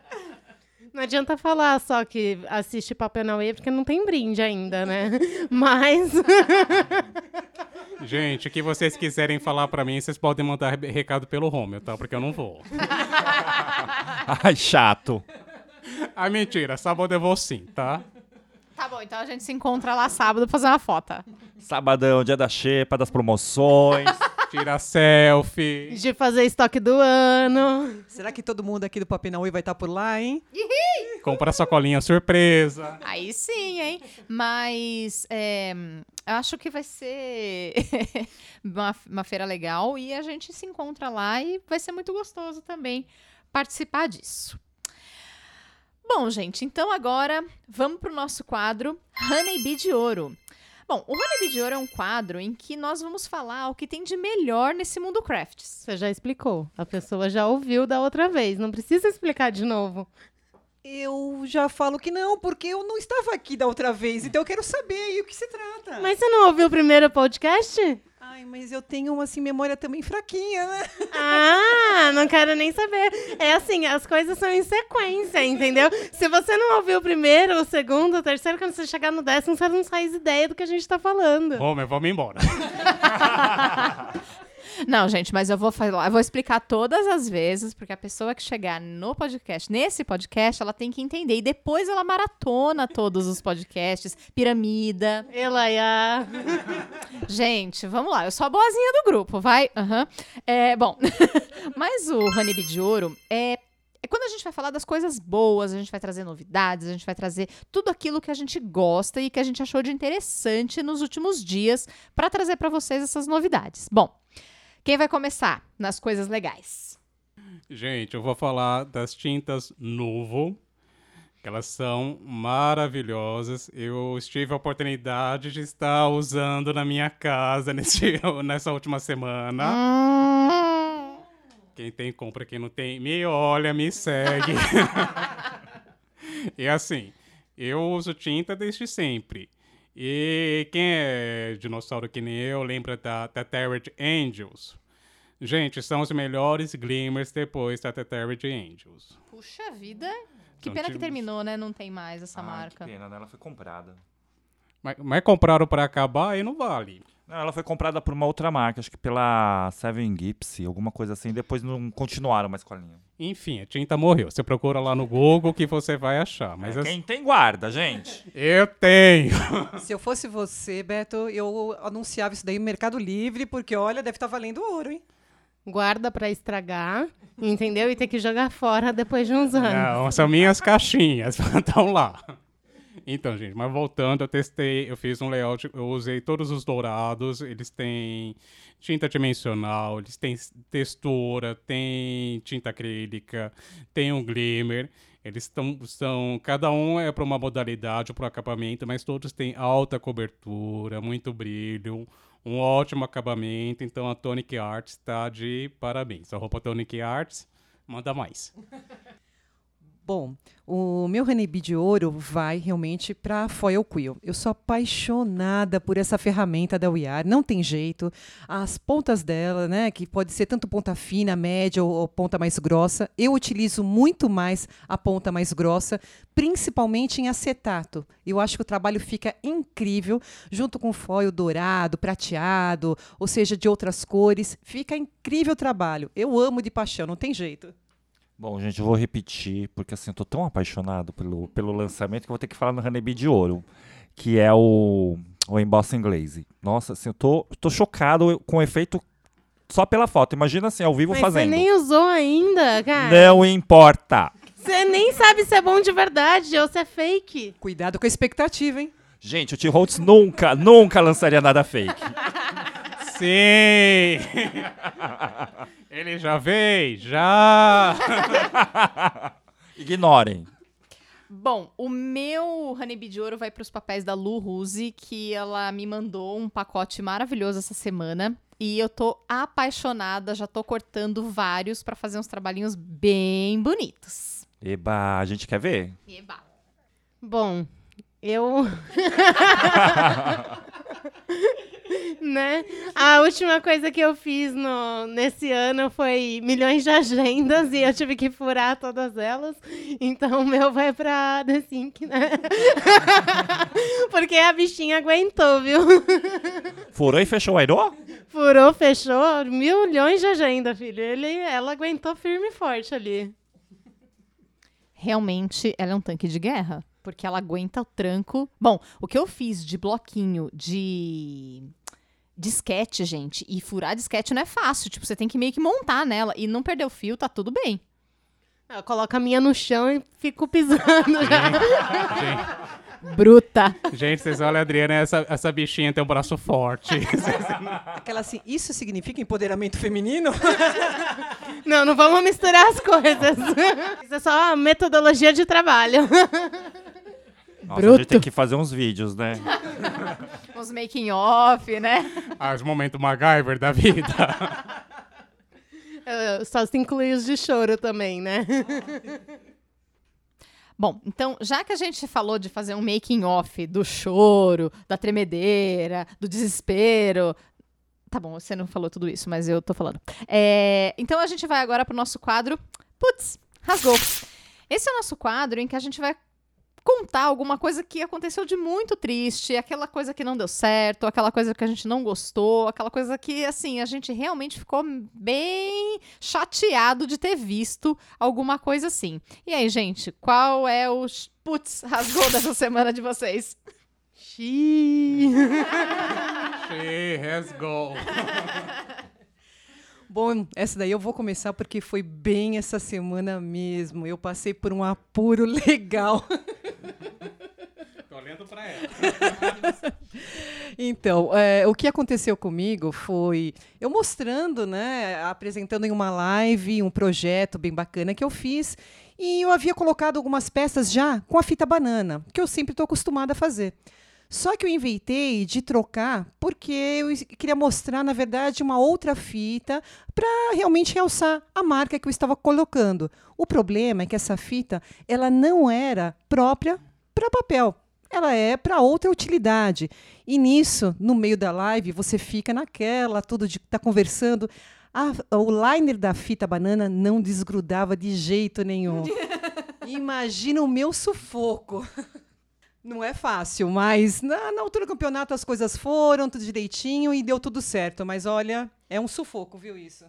Não adianta falar só que assiste Papai Noel, porque não tem brinde ainda, né? Mas. Gente, o que vocês quiserem falar pra mim, vocês podem mandar re- recado pelo Romeu, tá? Porque eu não vou. Ai, chato. Ah, mentira. Sábado eu vou sim, tá? Tá bom, então a gente se encontra lá sábado pra fazer uma foto. Sabadão, dia da xepa, das promoções. Tira selfie. de fazer estoque do ano. Será que todo mundo aqui do Papenauê vai estar por lá, hein? Compra sacolinha surpresa. Aí sim, hein? Mas é, eu acho que vai ser uma, uma feira legal e a gente se encontra lá e vai ser muito gostoso também participar disso. Bom, gente, então agora vamos para o nosso quadro Honeybee de Ouro. Bom, o Honeybee de Ouro é um quadro em que nós vamos falar o que tem de melhor nesse mundo crafts. Você já explicou. A pessoa já ouviu da outra vez. Não precisa explicar de novo. Eu já falo que não, porque eu não estava aqui da outra vez, então eu quero saber aí o que se trata. Mas você não ouviu o primeiro podcast? Ai, mas eu tenho, assim, memória também fraquinha, né? Ah, não quero nem saber. É assim, as coisas são em sequência, entendeu? Se você não ouviu o primeiro, o segundo, o terceiro, quando você chegar no décimo, você não faz ideia do que a gente tá falando. Romeu, vamos embora. Não, gente, mas eu vou falar, eu vou explicar todas as vezes, porque a pessoa que chegar no podcast, nesse podcast, ela tem que entender. E depois ela maratona todos os podcasts, piramida. Elaiá. Gente, vamos lá, eu sou a boazinha do grupo, vai? Aham. É, bom, mas o Honeybee de Ouro é. É quando a gente vai falar das coisas boas, a gente vai trazer novidades, a gente vai trazer tudo aquilo que a gente gosta e que a gente achou de interessante nos últimos dias para trazer para vocês essas novidades. Bom, quem vai começar nas coisas legais? Gente, eu vou falar das tintas Nuvo. que Elas são maravilhosas. Eu tive a oportunidade de estar usando na minha casa nesse, nessa última semana. Hum, Quem tem, compra. Quem não tem, me olha, me segue. e assim, eu uso tinta desde sempre. E quem é dinossauro que nem eu, lembra da Tethered Angels? Gente, são os melhores glimmers depois da Tethered Angels. puxa vida. Que pena que terminou, né? Não tem mais essa Ai, marca. Que pena, né? Ela foi comprada. Mas, mas compraram para acabar e não vale. Não, ela foi comprada por uma outra marca, acho que pela Seven Gipsy, alguma coisa assim. Depois não continuaram mais com a linha. Enfim, a tinta morreu. Você procura lá no Google que você vai achar. Mas É, Quem tem guarda, gente. eu tenho. Se eu fosse você, Beto, eu anunciava isso daí no Mercado Livre, porque olha, deve estar valendo ouro, hein? Guarda pra estragar, entendeu? E ter que jogar fora depois de uns anos. Não, são minhas caixinhas, estão lá. Então, gente, mas voltando, eu testei, eu fiz um layout, eu usei todos os dourados, eles têm tinta dimensional, eles têm textura, tem tinta acrílica, tem um glimmer. Eles estão, são, cada um é para uma modalidade, para o acabamento, mas todos têm alta cobertura, muito brilho, um ótimo acabamento. Então a Tonic Arts está de parabéns. A roupa Tonic Arts manda mais. Bom, o meu Honeybee de ouro vai realmente para Foil Quill. Eu sou apaixonada por essa ferramenta da Are, não tem jeito. As pontas dela, né, que pode ser tanto ponta fina, média ou, ou ponta mais grossa, eu utilizo muito mais a ponta mais grossa, principalmente em acetato. Eu acho que o trabalho fica incrível, junto com foil dourado, prateado, ou seja, de outras cores. Fica incrível o trabalho. Eu amo de paixão, não tem jeito. Bom, gente, eu vou repetir, porque assim, eu tô tão apaixonado pelo, pelo lançamento que eu vou ter que falar no Honeybee de Ouro, que é o, o Embossing Glaze. Nossa, assim, eu tô, tô chocado com o efeito só pela foto. Imagina assim, ao vivo Mas fazendo. você nem usou ainda, cara. Não importa. Você nem sabe se é bom de verdade ou se é fake. Cuidado com a expectativa, hein? Gente, o T-Holtz nunca, nunca lançaria nada fake. Sim! Ele já veio, já! Ignorem. Bom, o meu Honeybee de ouro vai para os papéis da Lu Ruse, que ela me mandou um pacote maravilhoso essa semana. E eu tô apaixonada, já tô cortando vários para fazer uns trabalhinhos bem bonitos. Eba, a gente quer ver? Eba. Bom, eu. né? A última coisa que eu fiz no, nesse ano foi milhões de agendas e eu tive que furar todas elas. Então o meu vai pra The Sync, né? Porque a bichinha aguentou, viu? Furou e fechou o Airô? Furou, fechou, milhões de agenda, filho. Ele, ela aguentou firme e forte ali. Realmente, ela é um tanque de guerra, porque ela aguenta o tranco. Bom, o que eu fiz de bloquinho de disquete, gente, e furar disquete não é fácil. Tipo, você tem que meio que montar nela e não perder o fio, tá tudo bem. Eu coloco a minha no chão e fico pisando já. gente, Bruta. gente, vocês olham a Adriana, essa, essa bichinha tem um braço forte. Aquela assim, isso significa empoderamento feminino? Não, não vamos misturar as coisas. Isso é só a metodologia de trabalho. Nossa, a Bruto. gente tem que fazer uns vídeos, né? Uns making off, né? Ah, os momentos MacGyver da vida. Só se inclui os de choro também, né? Bom, então, já que a gente falou de fazer um making off do choro, da tremedeira, do desespero. Tá bom, você não falou tudo isso, mas eu tô falando. É, então a gente vai agora pro nosso quadro. Putz, rasgou. Esse é o nosso quadro em que a gente vai contar alguma coisa que aconteceu de muito triste, aquela coisa que não deu certo, aquela coisa que a gente não gostou, aquela coisa que, assim, a gente realmente ficou bem chateado de ter visto alguma coisa assim. E aí, gente, qual é o putz, rasgou dessa semana de vocês? Xiii. She has go. Bom, essa daí eu vou começar porque foi bem essa semana mesmo. Eu passei por um apuro legal. Tô olhando pra ela. Então, é, o que aconteceu comigo foi eu mostrando, né, apresentando em uma live um projeto bem bacana que eu fiz e eu havia colocado algumas peças já com a fita banana, que eu sempre estou acostumada a fazer. Só que eu inventei de trocar porque eu queria mostrar, na verdade, uma outra fita para realmente realçar a marca que eu estava colocando. O problema é que essa fita ela não era própria para papel. Ela é para outra utilidade. E nisso, no meio da live, você fica naquela, tudo de tá conversando. A- o liner da fita banana não desgrudava de jeito nenhum. Imagina o meu sufoco. Não é fácil, mas na, na altura do campeonato as coisas foram tudo direitinho e deu tudo certo. Mas olha, é um sufoco, viu isso?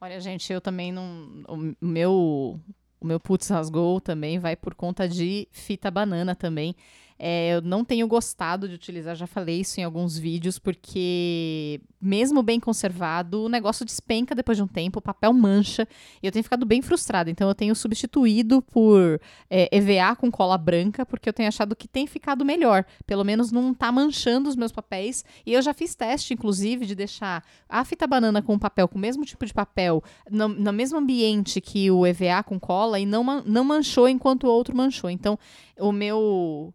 Olha, gente, eu também não. O meu, o meu putz rasgou também vai por conta de fita banana também. É, eu não tenho gostado de utilizar, já falei isso em alguns vídeos, porque mesmo bem conservado, o negócio despenca depois de um tempo, o papel mancha, e eu tenho ficado bem frustrada. Então eu tenho substituído por é, EVA com cola branca, porque eu tenho achado que tem ficado melhor. Pelo menos não tá manchando os meus papéis. E eu já fiz teste, inclusive, de deixar a fita banana com papel, com o mesmo tipo de papel, no, no mesmo ambiente que o EVA com cola, e não, não manchou enquanto o outro manchou. Então, o meu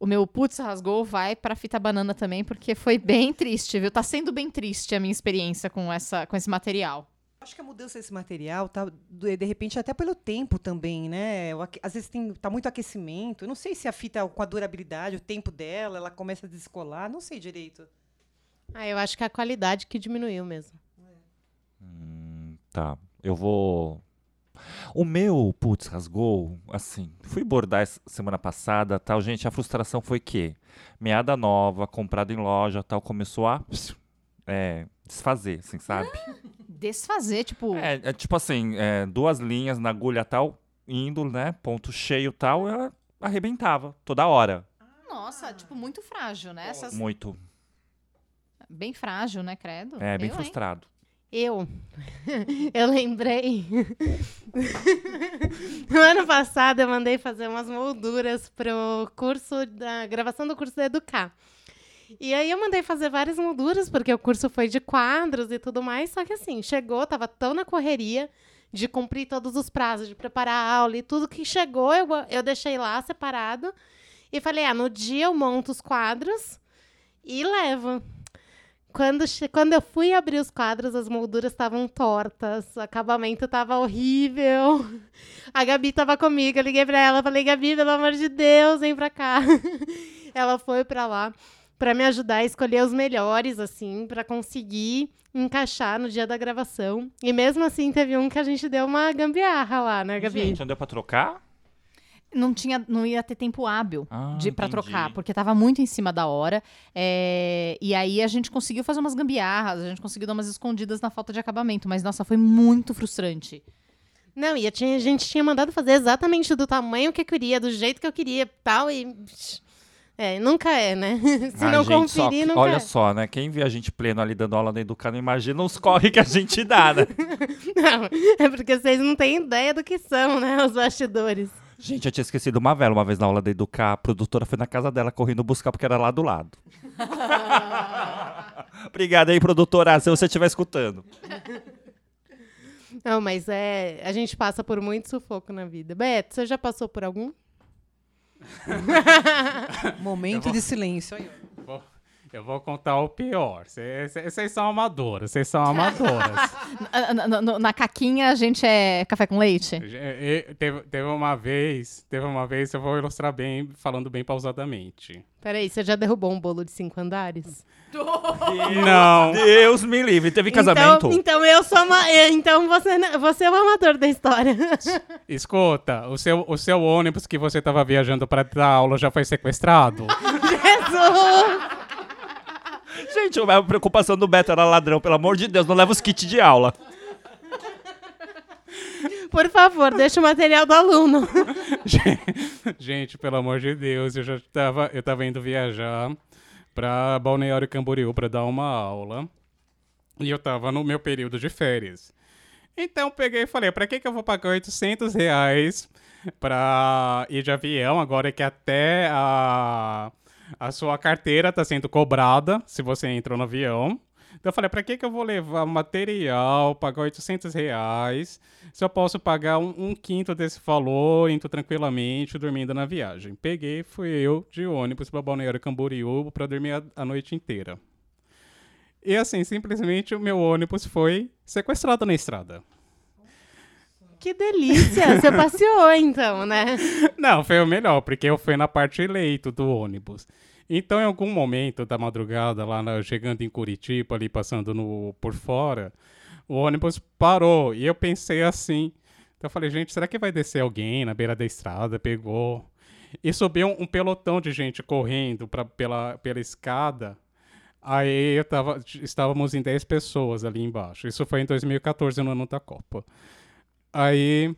o meu putz rasgou vai para fita banana também, porque foi bem triste, viu? Tá sendo bem triste a minha experiência com, essa, com esse material. Acho que a mudança desse material tá, de repente, até pelo tempo também, né? Às vezes tem, tá muito aquecimento. Eu não sei se a fita, com a durabilidade, o tempo dela, ela começa a descolar. Não sei direito. Ah, eu acho que é a qualidade que diminuiu mesmo. Hum, tá. Eu vou o meu, putz, rasgou, assim, fui bordar semana passada, tal, gente, a frustração foi que meada nova, comprada em loja, tal, começou a é, desfazer, assim, sabe? Desfazer, tipo... É, é tipo assim, é, duas linhas na agulha, tal, indo, né, ponto cheio, tal, ela arrebentava toda hora. Nossa, tipo, muito frágil, né? Essas... Muito. Bem frágil, né, credo? É, bem Eu, frustrado. Eu, eu lembrei. no ano passado eu mandei fazer umas molduras pro curso da gravação do curso da Educar. E aí eu mandei fazer várias molduras, porque o curso foi de quadros e tudo mais, só que assim, chegou, tava tão na correria de cumprir todos os prazos, de preparar a aula e tudo que chegou, eu, eu deixei lá separado e falei, ah, no dia eu monto os quadros e levo. Quando, quando eu fui abrir os quadros, as molduras estavam tortas, o acabamento estava horrível. A Gabi estava comigo, eu liguei para ela, falei, Gabi, pelo amor de Deus, vem para cá. Ela foi para lá para me ajudar a escolher os melhores, assim, para conseguir encaixar no dia da gravação. E mesmo assim, teve um que a gente deu uma gambiarra lá, né, Gabi? Gente, não deu para trocar? Não tinha não ia ter tempo hábil Ah, de para trocar porque tava muito em cima da hora é, e aí a gente conseguiu fazer umas gambiarras a gente conseguiu dar umas escondidas na falta de acabamento mas nossa foi muito frustrante Não, e a, tinha- a gente tinha mandado fazer exatamente do tamanho que eu queria, do jeito que eu queria tal, e. É, nunca é, né? Se Ah, não só conferir, que- nunca Olha é. só, né? Quem vê a gente pleno ali dando aula na Educana, imagina os corre que a gente dá, né? Não, é porque vocês não têm ideia do que são, né? Os bastidores. Gente, eu tinha esquecido uma vela uma vez na aula da Educar. A produtora foi na casa dela correndo buscar porque era lá do lado. Obrigado aí, produtora, se você estiver escutando. Não, mas é. A gente passa por muito sufoco na vida. Beto, você já passou por algum? Momento de silêncio. Aí, ó. Vou- Eu vou contar o pior. Vocês são amadoras, vocês são amadoras. na, na- na- na caquinha a gente é café com leite teve, teve uma vez, teve uma vez, eu vou ilustrar bem, falando bem pausadamente. Peraí, você já derrubou um bolo de cinco andares? Não. Deus me livre. Teve casamento? Então, então eu sou uma, eu- Então você, você é o amador da história. Escuta, o seu, o seu ônibus que você estava viajando para dar aula já foi sequestrado? Jesus! Gente, a preocupação do Beto era ladrão. Pelo amor de Deus, não leva os kits de aula. Por favor, deixa o material do aluno. Gente, pelo amor de Deus, eu já estava eu tava indo viajar para Balneário Camboriú para dar uma aula. E eu tava no meu período de férias. Então eu peguei e falei, pra que que eu vou pagar 800 reais pra ir de avião, agora que até a, a sua carteira tá sendo cobrada, se você entrou no avião. Então eu falei, pra que que eu vou levar material, pagar 800 reais, se eu posso pagar um, um quinto desse valor, indo tranquilamente, dormindo na viagem. Peguei, fui eu de ônibus pra Balneário Camboriú pra dormir a, a noite inteira. E assim, simplesmente o meu ônibus foi sequestrado na estrada. Que delícia! Você passeou, então, né? Não, foi o melhor, porque eu fui na parte leito do ônibus. Então, em algum momento da madrugada, lá na- chegando em Curitiba, ali passando no, por fora, o ônibus parou. E eu pensei assim. Então eu falei, gente, será que vai descer alguém na beira da estrada? Pegou. e subiu um, um pelotão de gente correndo pra, pela, pela escada. Aí eu tava, estávamos em 10 pessoas ali embaixo. Isso foi em 2014, no ano da Copa. Aí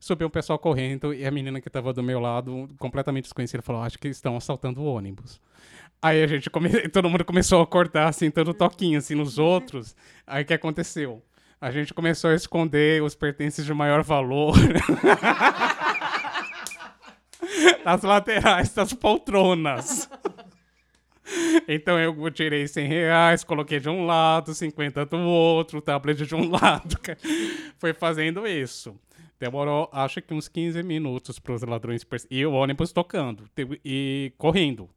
subiu um pessoal correndo e a menina que estava do meu lado, completamente desconhecida, falou: Acho que estão assaltando o ônibus. Aí a gente come... todo mundo começou a acordar, assim, dando toquinho, assim, nos outros. Aí o que aconteceu? A gente começou a esconder os pertences de maior valor nas laterais das poltronas. Então eu tirei 100 reais, coloquei de um lado, 50 do outro, tablet de um lado. Foi fazendo isso. Demorou, acho que uns 15 minutos para os ladrões E o ônibus tocando e correndo.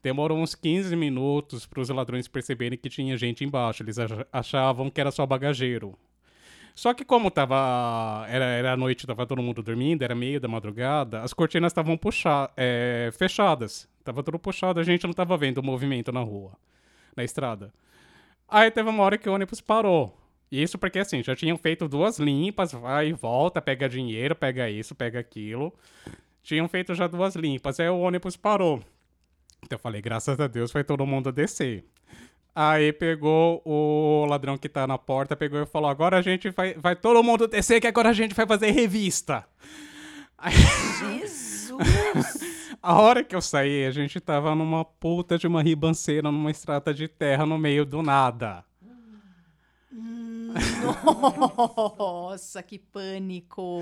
Demorou uns 15 minutos para os ladrões perceberem que tinha gente embaixo. Eles achavam que era só bagageiro. Só que como tava, era, era noite, tava todo mundo dormindo, era meio da madrugada, as cortinas estavam é, fechadas. Tava tudo puxado, a gente não tava vendo o movimento na rua, na estrada. Aí teve uma hora que o ônibus parou. Isso porque assim, já tinham feito duas limpas, vai e volta, pega dinheiro, pega isso, pega aquilo. Tinham feito já duas limpas, aí o ônibus parou. Então eu falei, graças a Deus foi todo mundo descer. Aí pegou o ladrão que tá na porta, pegou e falou: agora a gente vai, vai todo mundo descer, que agora a gente vai fazer revista. Aí... Jesus! A hora que eu saí, a gente tava numa puta de uma ribanceira, numa estrada de terra no meio do nada. Nossa, que pânico!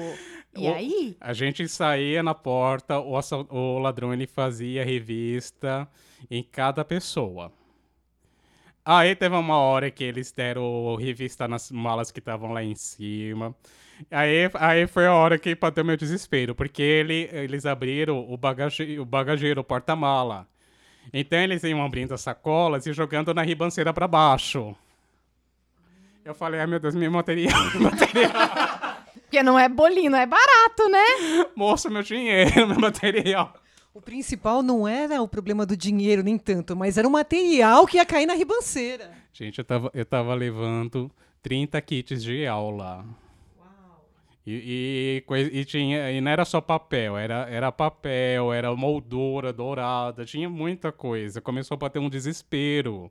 E o, aí? A gente saía na porta, o, o ladrão ele fazia revista em cada pessoa. Aí teve uma hora que eles deram revista nas malas que estavam lá em cima. Aí, aí foi a hora que bateu meu desespero, porque ele, eles abriram o, bagage, o bagageiro, o porta-mala. Então eles iam abrindo as sacolas e jogando na ribanceira para baixo. Eu falei, ai meu Deus, meu material, meu material. Porque não é bolinho, não é barato, né? Moça, meu dinheiro, meu material. O principal não era o problema do dinheiro, nem tanto, mas era o material que ia cair na ribanceira. Gente, eu tava, eu tava levando 30 kits de aula. E, e, e, tinha, e não era só papel, era, era papel, era moldura dourada, tinha muita coisa. Começou a bater um desespero.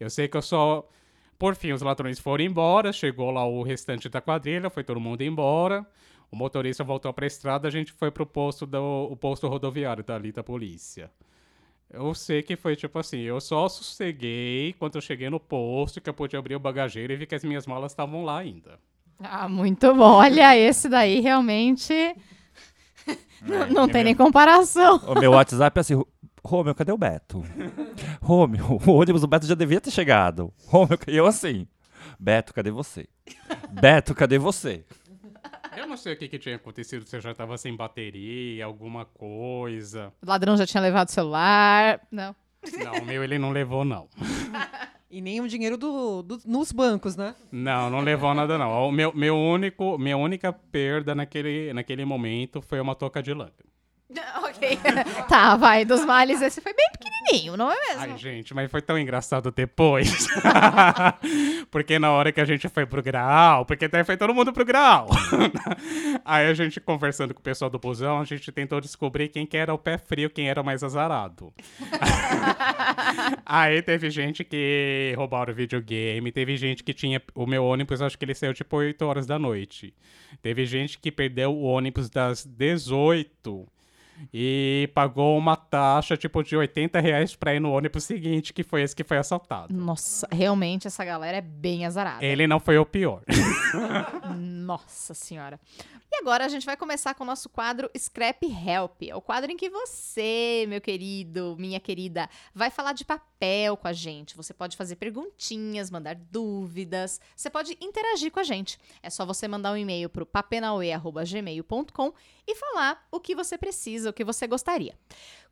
Eu sei que eu só. Por fim, os ladrões foram embora, chegou lá o restante da quadrilha, foi todo mundo embora. O motorista voltou para a estrada, a gente foi pro posto do o posto rodoviário dali da polícia. Eu sei que foi tipo assim, eu só sosseguei quando eu cheguei no posto que eu pude abrir o bagageiro e vi que as minhas malas estavam lá ainda. Ah, muito bom. Olha, esse daí realmente é, não, não tem meu... nem comparação. O meu WhatsApp é assim, Romeu, cadê o Beto? Romeu, o ônibus do Beto já devia ter chegado. Romeu, eu assim, Beto, cadê você? Beto, cadê você? Eu não sei o que, que tinha acontecido, se eu já estava sem bateria, alguma coisa. O ladrão já tinha levado o celular. Não. Não, o meu ele não levou, não. E nem o dinheiro do, do, nos bancos, né? Não, não levou nada, não. O meu, meu único, minha única perda naquele, naquele momento foi uma toca de lâmpada. ok. tá, vai. Dos males, esse foi bem pequenininho, não é mesmo? Ai, gente, mas foi tão engraçado depois. porque na hora que a gente foi pro grau, porque até foi todo mundo pro grau. Aí a gente conversando com o pessoal do busão, a gente tentou descobrir quem que era o pé frio, quem era mais azarado. Aí teve gente que roubaram o videogame, teve gente que tinha. O meu ônibus, acho que ele saiu tipo 8 horas da noite. Teve gente que perdeu o ônibus das 18 e pagou uma taxa tipo de 80 reais pra ir no ônibus seguinte, que foi esse que foi assaltado. Nossa, realmente essa galera é bem azarada. Ele não foi o pior. Nossa senhora. E agora a gente vai começar com o nosso quadro Scrap Help. É o quadro em que você, meu querido, minha querida, vai falar de papel com a gente. Você pode fazer perguntinhas, mandar dúvidas, você pode interagir com a gente. É só você mandar um e-mail para o papenaue.gmail.com e falar o que você precisa, o que você gostaria.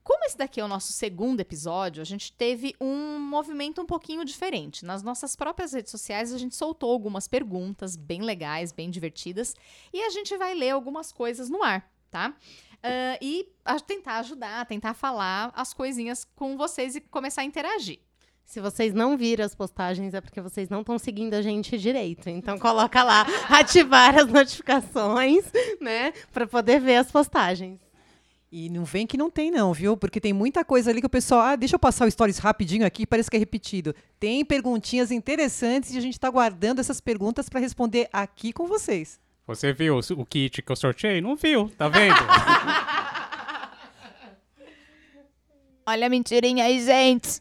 Como esse daqui é o nosso segundo episódio, a gente teve um movimento um pouquinho diferente. Nas nossas próprias redes sociais, a gente soltou algumas perguntas bem legais, bem divertidas, e a gente vai ler algumas coisas no ar, tá? Uh, e tentar ajudar, tentar falar as coisinhas com vocês e começar a interagir. Se vocês não viram as postagens, é porque vocês não estão seguindo a gente direito. Então coloca lá, ativar as notificações, né? para poder ver as postagens. E não vem que não tem, não, viu? Porque tem muita coisa ali que o pessoal. Ah, deixa eu passar o stories rapidinho aqui, parece que é repetido. Tem perguntinhas interessantes e a gente está guardando essas perguntas para responder aqui com vocês. Você viu o kit que eu sorteei? Não viu, tá vendo? Olha a mentirinha aí, gente.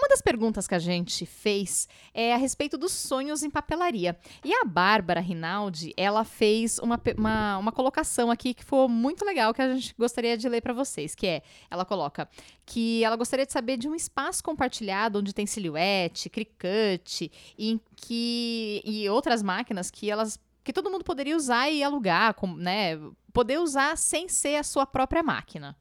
Uma das perguntas que a gente fez é a respeito dos sonhos em papelaria. E a Bárbara Rinaldi, ela fez uma, uma, uma colocação aqui que foi muito legal, que a gente gostaria de ler para vocês, que é, ela coloca que ela gostaria de saber de um espaço compartilhado onde tem silhuete, cricut, em que e outras máquinas que elas que todo mundo poderia usar e alugar, né, poder usar sem ser a sua própria máquina.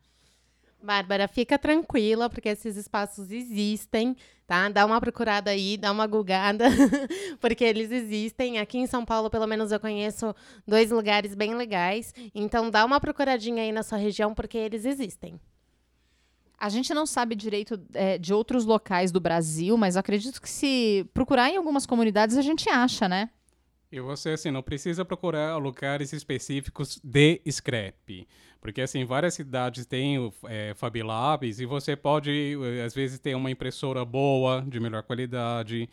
Bárbara, fica tranquila, porque esses espaços existem, tá? Dá uma procurada aí, dá uma gulgada, porque eles existem. Aqui em São Paulo, pelo menos, eu conheço dois lugares bem legais. Então, dá uma procuradinha aí na sua região, porque eles existem. A gente não sabe direito é, de outros locais do Brasil, mas eu acredito que se procurar em algumas comunidades a gente acha, né? E você, assim, não precisa procurar lugares específicos de scrap. Porque, assim, várias cidades têm é, Fab Labs e você pode, eh, às vezes, ter uma impressora boa, de melhor qualidade,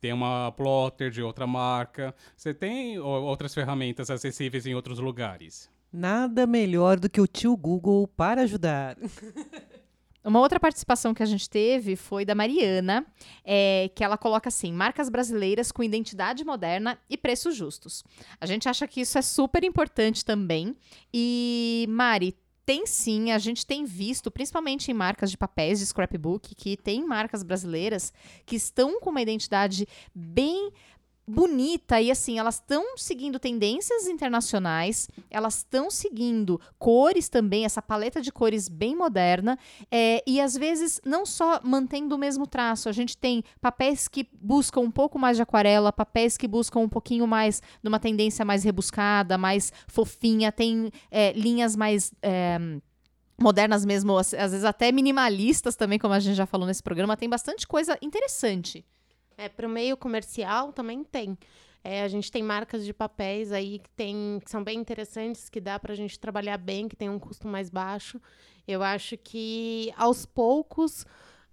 tem uma plotter de outra marca. Você tem outras ferramentas acessíveis em outros lugares. Nada melhor do que o tio Google para ajudar. Uma outra participação que a gente teve foi da Mariana, é, que ela coloca assim: marcas brasileiras com identidade moderna e preços justos. A gente acha que isso é super importante também. E, Mari, tem sim, a gente tem visto, principalmente em marcas de papéis de scrapbook, que tem marcas brasileiras que estão com uma identidade bem bonita e assim, elas estão seguindo tendências internacionais, elas estão seguindo cores também, essa paleta de cores bem moderna, é, e às vezes não só mantendo o mesmo traço, a gente tem papéis que buscam um pouco mais de aquarela, papéis que buscam um pouquinho mais numa tendência mais rebuscada, mais fofinha, tem é, linhas mais. é, Modernas mesmo, às vezes até minimalistas também, como a gente já falou nesse programa, tem bastante coisa interessante. É, para o meio comercial também tem. É, a gente tem marcas de papéis aí que, tem, que são bem interessantes, que dá para a gente trabalhar bem, que tem um custo mais baixo. Eu acho que, aos poucos,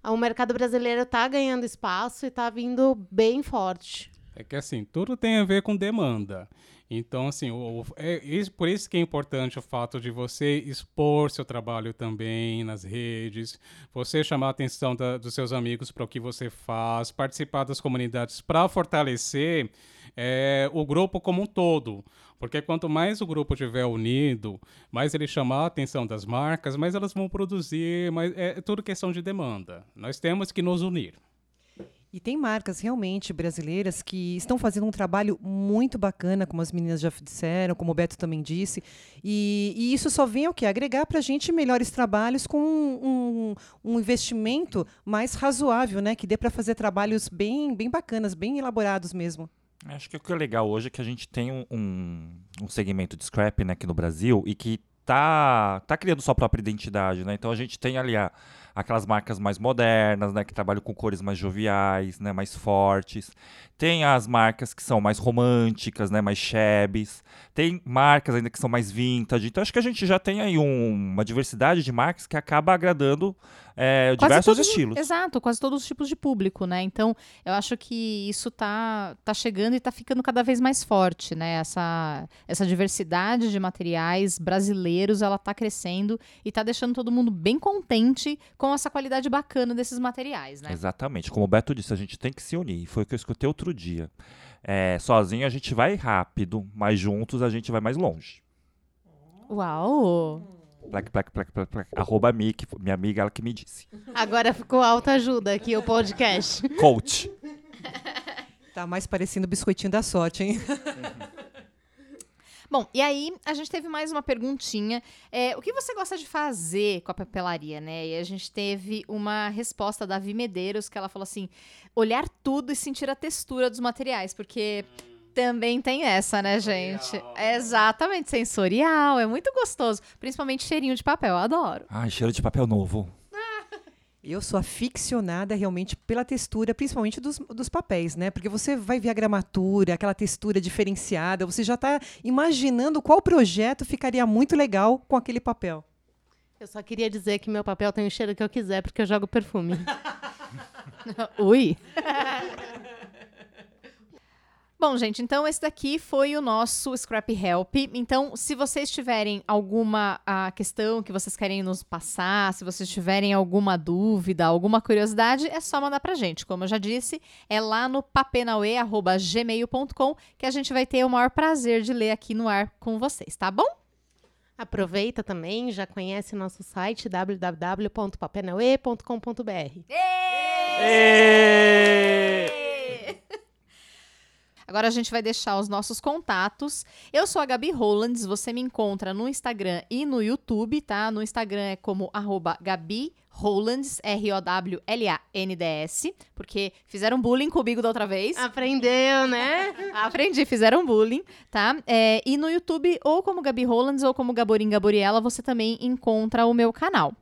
o mercado brasileiro está ganhando espaço e está vindo bem forte. É que assim, tudo tem a ver com demanda. Então, assim, o, é isso- por isso que é importante o fato de você expor seu trabalho também nas redes, você chamar a atenção da- dos seus amigos para o que você faz, participar das comunidades para fortalecer é, o grupo como um todo. Porque quanto mais o grupo estiver unido, mais ele chamar a atenção das marcas, mais elas vão produzir, mais, é tudo questão de demanda. Nós temos que nos unir. E tem marcas realmente brasileiras que estão fazendo um trabalho muito bacana, como as meninas já disseram, como o Beto também disse. E, e isso só vem o quê? Agregar para a gente melhores trabalhos com um, um investimento mais razoável, né? Que dê para fazer trabalhos bem, bem bacanas, bem elaborados mesmo. Acho que o que é legal hoje é que a gente tem um, um, segmento de scrap né, aqui no Brasil e que tá, tá criando sua própria identidade, né? Então a gente tem ali a- aquelas marcas mais modernas, né? Que trabalham com cores mais joviais, né? Mais fortes. Tem as marcas que são mais românticas, né? Mais shabbies. Tem marcas ainda que são mais vintage. Então acho que a gente já tem aí um- uma diversidade de marcas que acaba agradando é, diversos todos- estilos. Exato, quase todos os tipos de público, né? Então, eu acho que isso tá, tá chegando e tá ficando cada vez mais forte, né? Essa, essa diversidade de materiais brasileiros, ela tá crescendo e tá deixando todo mundo bem contente com essa qualidade bacana desses materiais, né? Exatamente. Como o Beto disse, a gente tem que se unir. Foi o que eu escutei outro dia. É, sozinho a gente vai rápido, mas juntos a gente vai mais longe. Uau! Plac, plac, plac, plac, plac. Arroba Mick, minha amiga, ela que me disse. Agora ficou alta ajuda aqui o podcast. Coach. Tá mais parecendo o biscoitinho da sorte, hein? Bom, e aí a gente teve mais uma perguntinha. É, o que você gosta de fazer com a papelaria, né? E a gente teve uma resposta da Vi Medeiros, que ela falou assim: olhar tudo e sentir a textura dos materiais, porque também tem essa, né, gente? É exatamente, sensorial, é muito gostoso. Principalmente cheirinho de papel, eu adoro. Ai, cheiro de papel novo. Eu sou aficionada realmente pela textura, principalmente dos, dos papéis, né? Porque você vai ver a gramatura, aquela textura diferenciada, você já está imaginando qual projeto ficaria muito legal com aquele papel. Eu só queria dizer que meu papel tem o cheiro que eu quiser, porque eu jogo perfume. Ui. Bom, gente, então esse daqui foi o nosso Scrap Help. Então, se vocês tiverem alguma a questão que vocês querem nos passar, se vocês tiverem alguma dúvida, alguma curiosidade, é só mandar pra gente. Como eu já disse, é lá no papenaue.gmail.com que a gente vai ter o maior prazer de ler aqui no ar com vocês, tá bom? Aproveita também, já conhece nosso site www.papenaue.com.br. Agora a gente vai deixar os nossos contatos. Eu sou a Gabi Rolands, você me encontra no Instagram e no YouTube, tá? No Instagram é como arroba Gabi Rolands, R-O-W-L-A-N-D-S, porque fizeram bullying comigo da outra vez. Aprendeu, né? Aprendi, fizeram bullying, tá? É, e no YouTube, ou como Gabi Rolands ou como Gaborim Gaboriela, você também encontra o meu canal.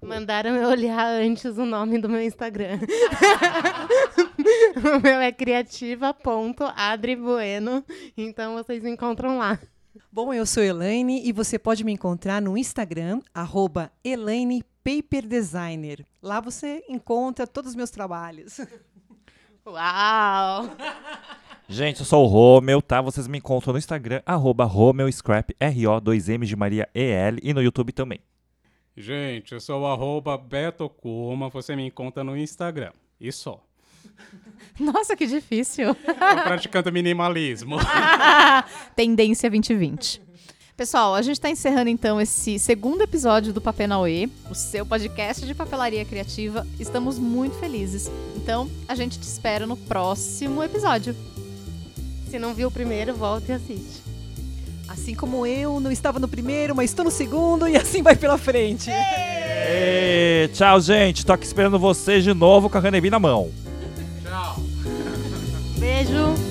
Mandaram eu olhar antes o nome do meu Instagram. o meu é criativa.adribueno. Então vocês me encontram lá. Bom, eu sou Elaine e você pode me encontrar no Instagram, arroba Elaine Paper Designer. Lá você encontra todos os meus trabalhos. Uau! Gente, eu sou o Romeu, tá? Vocês me encontram no Instagram, arroba RomeuScrap, R-O-2-M de Maria E-L, e no YouTube também. Gente, eu sou o arroba Beto Kuma, você me encontra no Instagram. E só. Nossa, que difícil. Tô praticando minimalismo. Tendência 2020. Pessoal, a gente está encerrando então esse segundo episódio do Papel Nauê, o seu podcast de papelaria criativa. Estamos muito felizes. Então, a gente te espera no próximo episódio. Se não viu o primeiro, volta e assiste. Assim como eu, não estava no primeiro, mas estou no segundo e assim vai pela frente. Ê, tchau, gente. Tô aqui esperando vocês de novo com a Canebi na mão. Tchau. Beijo!